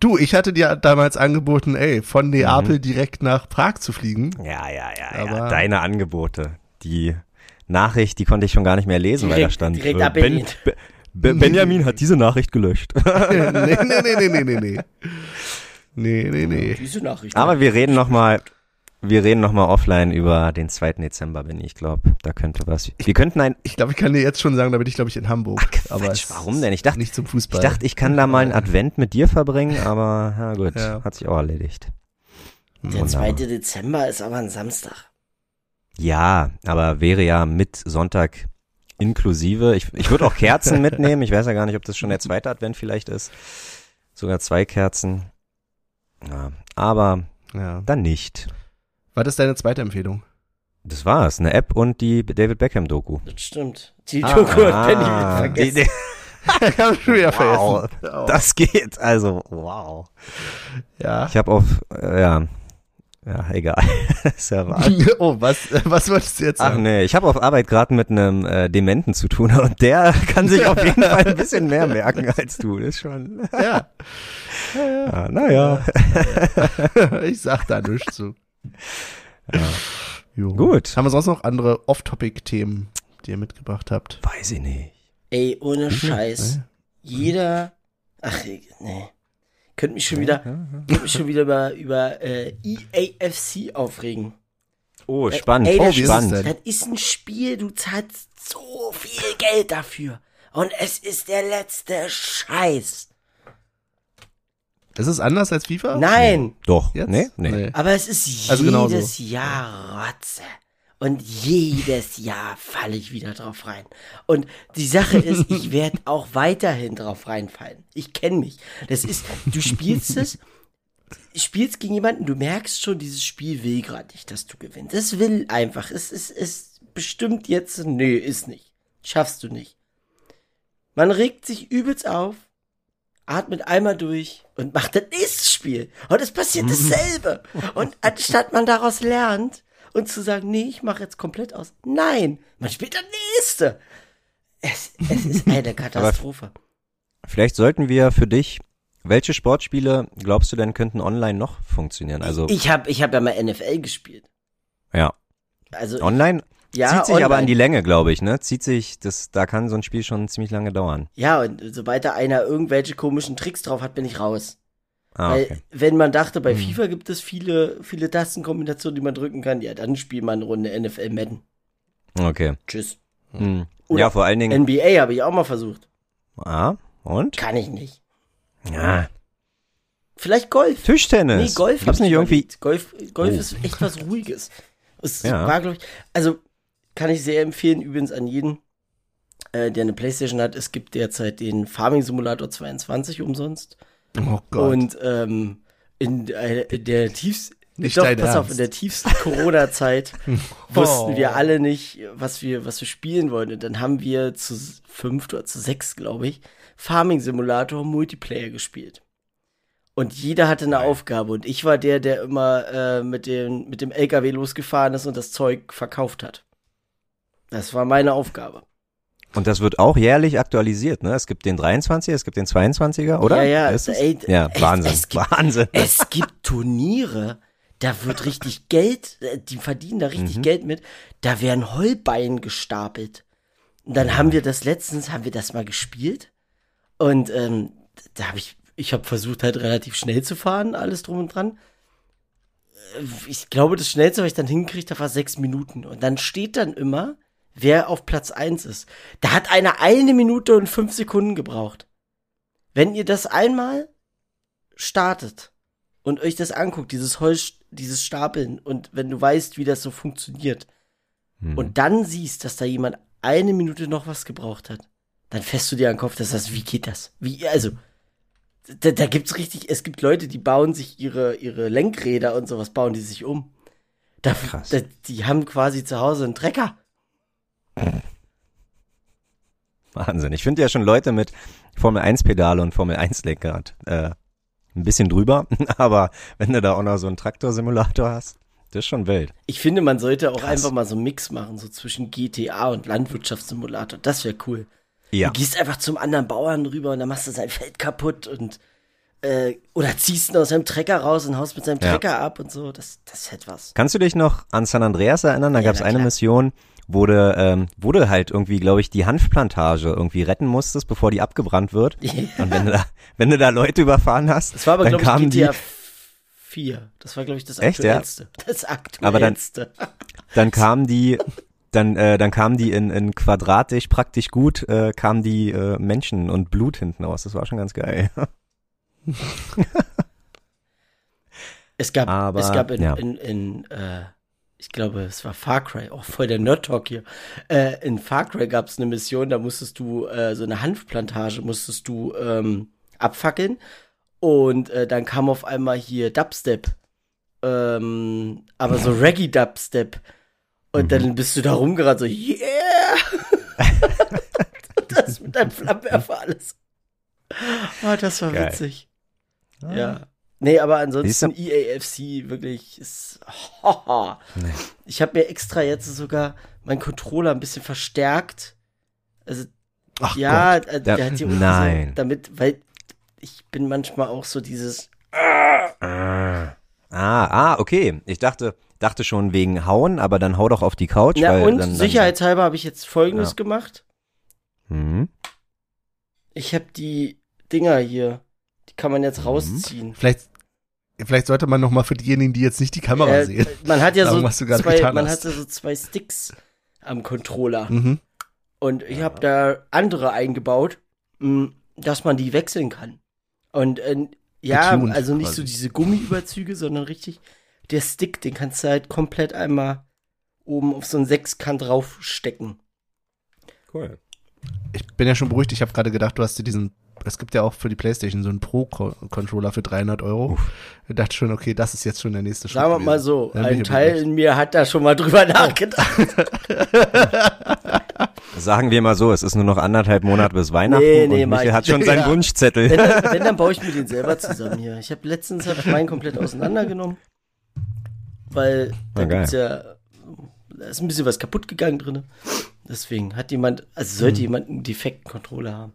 Du, ich hatte dir damals angeboten, ey, von Neapel Mhm. direkt nach Prag zu fliegen. Ja, ja, ja, ja. Deine Angebote. Die Nachricht, die konnte ich schon gar nicht mehr lesen, weil da Direkt- stand. direkt äh, ab Berlin. Be Be Benjamin hat diese Nachricht gelöscht. <laughs> nee, nee, nee, nee, nee, nee, nee. Nee, nee, nee. Diese Nachricht. Aber wir reden noch mal, wir reden noch mal offline über den 2. Dezember, Benny. Ich glaube, da könnte was. Wir könnten ein. Ich glaube, ich kann dir jetzt schon sagen, da bin ich, glaube ich, in Hamburg. Ach, aber Quatsch, es warum denn? Ich dachte, nicht zum ich Fußball. dachte, ich kann da mal einen Advent mit dir verbringen, aber na gut, Ja. hat sich auch erledigt. Der Wunderbar. 2. Dezember ist aber ein Samstag. Ja, aber wäre ja mit Sonntag inklusive. Ich, ich würde auch Kerzen mitnehmen. Ich weiß ja gar nicht, ob das schon der zweite Advent vielleicht ist. Sogar zwei Kerzen. Ja, aber ja. dann nicht. Was ist deine zweite Empfehlung? Das war's. Eine App und die David Beckham Doku. Das stimmt. Die Doku hat Penny Ah, mit die, <laughs> vergessen. ich habe schon wieder Wow, vergessen. Oh. das geht. Also, wow. ja. Ich habe auf, äh, ja, ja, egal. <laughs> ist ja wahr. <laughs> oh, was, was wolltest du jetzt Ach sagen? nee, ich habe auf Arbeit gerade mit einem äh, Dementen zu tun <laughs> und der kann sich auf jeden Fall ein bisschen mehr merken als du. Das ist schon. Ja, Ja, naja. ich sag da nichts zu. Ja. Jo. Gut. Haben wir sonst noch andere Off-Topic-Themen, die ihr mitgebracht habt? Weiß ich nicht. Ey, ohne Scheiß. Nee. Jeder. Ach, nee. Könnt mich schon wieder, könnt mich schon wieder über, über äh, EAFC aufregen. Oh, spannend. Ey, oh, das, ist spannend. denn? das ist ein Spiel, du zahlst so viel Geld dafür. Und es ist der letzte Scheiß. Ist es anders als FIFA? Nein, Doch. Jetzt? Nee? Nee. aber es ist Also genau so. jedes Jahr Rotze. Und jedes Jahr falle ich wieder drauf rein. Und die Sache ist, ich <laughs> werde auch weiterhin drauf reinfallen. Ich kenne mich. Das ist, du spielst es, spielst gegen jemanden, du merkst schon, dieses Spiel will gerade nicht, dass du gewinnst. Es will einfach. Es ist, es bestimmt jetzt, nö, ist nicht. Schaffst du nicht. Man regt sich übelst auf, atmet einmal durch und macht das nächste Spiel. Und es passiert dasselbe. Und anstatt man daraus lernt und zu sagen, nee, ich mache jetzt komplett aus. Nein, man spielt das nächste. Es, es ist <laughs> eine Katastrophe. Vielleicht sollten wir für dich welche Sportspiele glaubst du denn könnten online noch funktionieren? Also ich habe ich hab ja mal NFL gespielt. ja, Also online ja, zieht sich online. aber an die Länge, glaube ich, ne? Zieht sich, das, da kann so ein Spiel schon ziemlich lange dauern. Ja, und sobald da einer irgendwelche komischen Tricks drauf hat, bin ich raus. Ah, Weil, okay. wenn man dachte, bei Hm. FIFA gibt es viele, viele Tastenkombinationen, die man drücken kann, ja, dann spielt man eine Runde NFL Madden. Okay. Tschüss. Hm. Ja, vor allen Dingen. NBA habe ich auch mal versucht. Ah, und? Kann ich nicht. Ja. Vielleicht Golf. Tischtennis. Nee, Golf Gibt's hab nicht ich irgendwie. überlegt. Golf, Golf Oh. ist echt was Ruhiges. Es Ja. war, glaube ich, also kann ich sehr empfehlen, übrigens an jeden, äh, der eine Playstation hat. Es gibt derzeit den Farming Simulator 22 umsonst. Oh Gott. Und ähm, in, äh, der tiefsten, Nicht doch, pass auf, Ernst. in der tiefsten Corona-Zeit <laughs> wussten wir alle nicht, was wir, was wir spielen wollen. Und dann haben wir zu fünf oder zu sechs, glaube ich, Farming Simulator Multiplayer gespielt. Und jeder hatte eine Aufgabe. Und ich war der, der immer äh, mit, dem, mit dem LKW losgefahren ist und das Zeug verkauft hat. Das war meine Aufgabe. Und das wird auch jährlich aktualisiert, ne? Es gibt den 23er, es gibt den 22er, oder? Ja, ja, Ist es? ey, ja Wahnsinn. es gibt- Wahnsinn. <laughs> Es gibt Turniere, da wird richtig Geld, äh, die verdienen da Mhm. richtig Geld mit. Da werden Heuballen gestapelt. Und dann haben wir das letztens, haben wir das mal gespielt. Und ähm, da habe ich, ich habe versucht halt relativ schnell zu fahren, alles drum und dran. Äh, Ich glaube, das schnellste, was ich dann hingekriegt habe, war sechs Minuten. Und dann steht dann immer, wer auf Platz eins ist. Da hat einer eine Minute und fünf Sekunden gebraucht. Wenn ihr das einmal startet und euch das anguckt, dieses Holz, dieses Stapeln und wenn du weißt, wie das so funktioniert Hm. und dann siehst, dass da jemand eine Minute noch was gebraucht hat, dann fässt du dir an den Kopf, dass das, wie geht das? Wie, also, da, da gibt's richtig, es gibt Leute, die bauen sich ihre, ihre Lenkräder und sowas, bauen die sich um. Da, Krass. Da, die haben quasi zu Hause einen Trecker. Wahnsinn. Ich finde ja schon Leute mit Formel 1 Pedale und Formel 1 Lenkrad äh, ein bisschen drüber, <laughs> aber wenn du da auch noch so einen Traktorsimulator hast, das ist schon wild. Ich finde, man sollte auch Krass. einfach mal so einen Mix machen, so zwischen GTA und Landwirtschaftssimulator. Das wäre cool. Ja. Du gehst einfach zum anderen Bauern rüber und dann machst du sein Feld kaputt und äh, oder ziehst ihn aus seinem Trecker raus und haust mit seinem Ja. Trecker ab und so. Das, das hätte was. Kannst du dich noch an San Andreas erinnern? Da Ja, gab es eine klar. Mission, du, ähm, du halt irgendwie, glaube ich, die Hanfplantage irgendwie retten musstest, bevor die abgebrannt wird. Und wenn du da, wenn du da Leute überfahren hast, Das war aber, dann kamen ich, die, GTA 4. Das war, glaube ich, das Echt, ja? aktuellste. Das Aber dann- aktuellste. dann kamen die, dann, äh, dann kamen die in, in quadratisch praktisch gut, äh, kamen die äh, Menschen und Blut hinten aus. Das war schon ganz geil. Es gab, Aber, es gab in, ja. in, in äh, ich glaube, es war Far Cry, auch voll der Nerd-Talk hier. Äh, in Far Cry gab es eine Mission, da musstest du, äh, so eine Hanfplantage musstest du ähm, abfackeln. Und äh, dann kam auf einmal hier Dubstep. Ähm, aber so Reggae-Dubstep. Und Mhm. dann bist du da rumgerannt, so, yeah! <laughs> das mit deinem Flammenwerfer alles. Oh, das war Geil. witzig. Ja. Nee, aber ansonsten EAFC wirklich ist. Ich habe mir extra jetzt sogar meinen Controller ein bisschen verstärkt. Also Ach ja, Gott. äh, Da- der hat irgendwie nein. So, damit, weil ich bin manchmal auch so dieses. Ah, ah, okay. Ich dachte, dachte schon wegen Hauen, aber dann hau doch auf die Couch. Ja, weil und dann, sicherheitshalber habe ich jetzt Folgendes Ja. gemacht. Mhm. Ich habe die Dinger hier, die kann man Mhm. jetzt rausziehen. Vielleicht, vielleicht sollte man noch mal für diejenigen, die jetzt nicht die Kamera Äh, sehen. man hat ja Sagen, so was du gerade zwei, getan man hast. hat ja so zwei Sticks am Controller. Mhm. Und ich habe da andere eingebaut, mh, dass man die wechseln kann. Und äh, ja, Getuned also nicht quasi. so diese Gummiüberzüge, sondern richtig der Stick, den kannst du halt komplett einmal oben auf so einen Sechskant draufstecken. Cool. Ich bin ja schon beruhigt. Ich habe gerade gedacht, du hast dir diesen. Es gibt ja auch für die PlayStation so einen Pro-Controller für 300 Euro. Ich dachte schon, okay, das ist jetzt schon der nächste Schritt. Sagen wir mal so, Dann ein Teil in mir hat da schon mal drüber <laughs> nachgedacht. Sagen wir mal so, es ist nur noch anderthalb Monate bis Weihnachten Nee, nee, und Michael ich hat schon seinen Ja. Wunschzettel. Wenn, dann- wenn dann baue ich mir den selber zusammen hier. Ich habe letztens hab ich meinen komplett auseinandergenommen, weil da geil. gibt's ja da ist ein bisschen was kaputt gegangen drin. Deswegen hat jemand, also sollte Hm. jemand einen defekten Controller haben,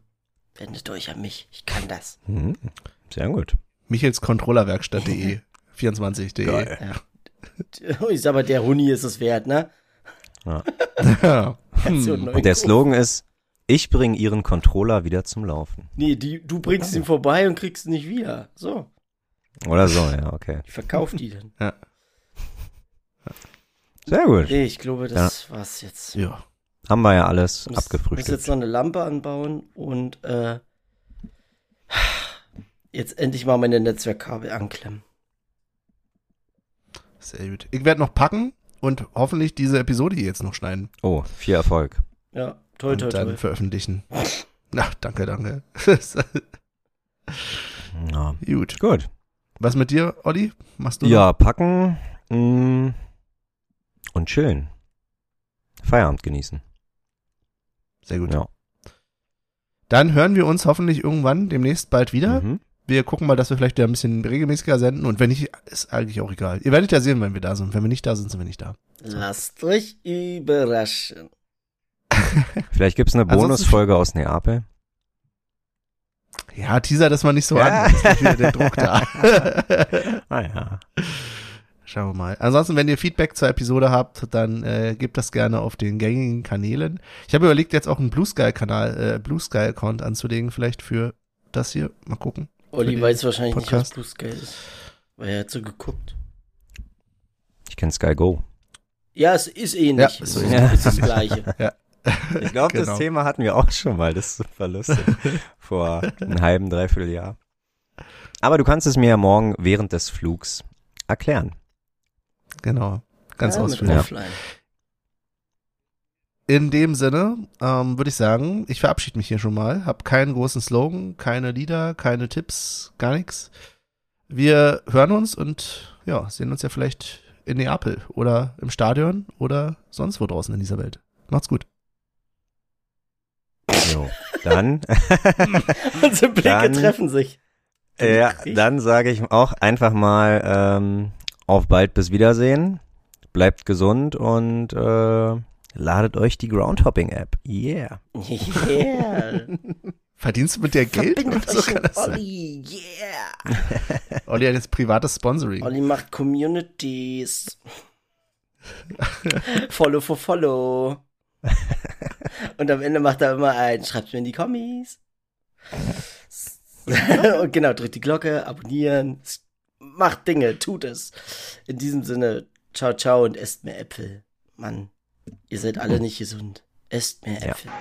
wendet euch an mich. Ich kann das. Mhm. Sehr gut. Michelscontrollerwerkstatt.de 24.de. Geil. Ich sag mal, der Huni ist es wert, ne? Ja. <laughs> <laughs> Und der. Slogan ist, ich bringe Ihren Controller wieder zum Laufen. Nee, die, du bringst ihn vorbei und kriegst ihn nicht wieder. So, Oder so, ja, okay. ich verkauf die dann. Sehr gut. Nee, ich glaube, das war's jetzt. ja. Haben wir ja alles Ich muss, muss abgefrühstückt. jetzt noch eine Lampe anbauen und äh, jetzt endlich mal meine Netzwerkkabel anklemmen. Sehr gut. Ich werde noch packen und hoffentlich diese Episode hier jetzt noch schneiden Oh, viel Erfolg. Ja, toll, toll, und dann toll. veröffentlichen. <laughs> Na, danke, danke. <laughs> Ja. gut. Gut. Was mit dir, Olli? Machst du noch? Ja, packen mh, und chillen. Feierabend genießen. Sehr gut. Ja. Dann hören wir uns hoffentlich irgendwann demnächst bald wieder. Mhm. Wir gucken mal, dass wir vielleicht wieder ein bisschen regelmäßiger senden. Und wenn nicht, ist eigentlich auch egal. Ihr werdet ja sehen, wenn wir da sind. Wenn wir nicht da sind, sind wir nicht da. Lasst euch überraschen. <laughs> Vielleicht gibt's eine Bonusfolge aus Neapel. Ja, Teaser das mal nicht so Ja. an. Ist wieder der Druck da. <laughs> Ah ja. Schauen wir mal. Ansonsten, wenn ihr Feedback zur Episode habt, dann äh, gebt das gerne auf den gängigen Kanälen. Ich habe überlegt, jetzt auch einen Blue Sky Kanal, äh, Blue Sky Account anzulegen, vielleicht für das hier. Mal gucken. Olli weiß wahrscheinlich Podcast. nicht, was Blue Sky ist. Weil er hat so geguckt. Ich kenne Sky Go. Ja, es ist ähnlich. Ja, es so ist, ist ist das Gleiche. <laughs> Ich glaube, Genau. das Thema hatten wir auch schon mal. Das lustig. <laughs> Vor einem halben, dreiviertel Jahr. Aber du kannst es mir ja morgen während des Flugs erklären. Genau. Ganz ja, mit ausführlich. Offline. In dem Sinne ähm, würde ich sagen, ich verabschiede mich hier schon mal. Hab keinen großen Slogan, keine Lieder, keine Tipps, gar nichts. Wir hören uns und ja, sehen uns ja vielleicht in Neapel oder im Stadion oder sonst wo draußen in dieser Welt. Macht's gut. Jo. Dann, <laughs> Unsere Blicke Dann- treffen sich. ja, dann sage ich auch einfach mal ähm, auf bald bis Wiedersehen. Bleibt gesund und äh, ladet euch die Groundhopping-App. Yeah. Yeah. <laughs> Verdienst du mit der Geld? Verbindet Oder so euch kann mit das sein? Olli. Yeah. Olli hat jetzt privates Sponsoring. Olli macht Communities. follow for follow. Und am Ende macht er immer ein, schreibt's mir in die Kommis. <laughs> Und genau, drückt die Glocke, abonnieren. Macht Dinge, tut es. In diesem Sinne, ciao, ciao und esst mehr Äpfel. Mann, ihr seid alle nicht gesund. Esst mehr Ja. Äpfel.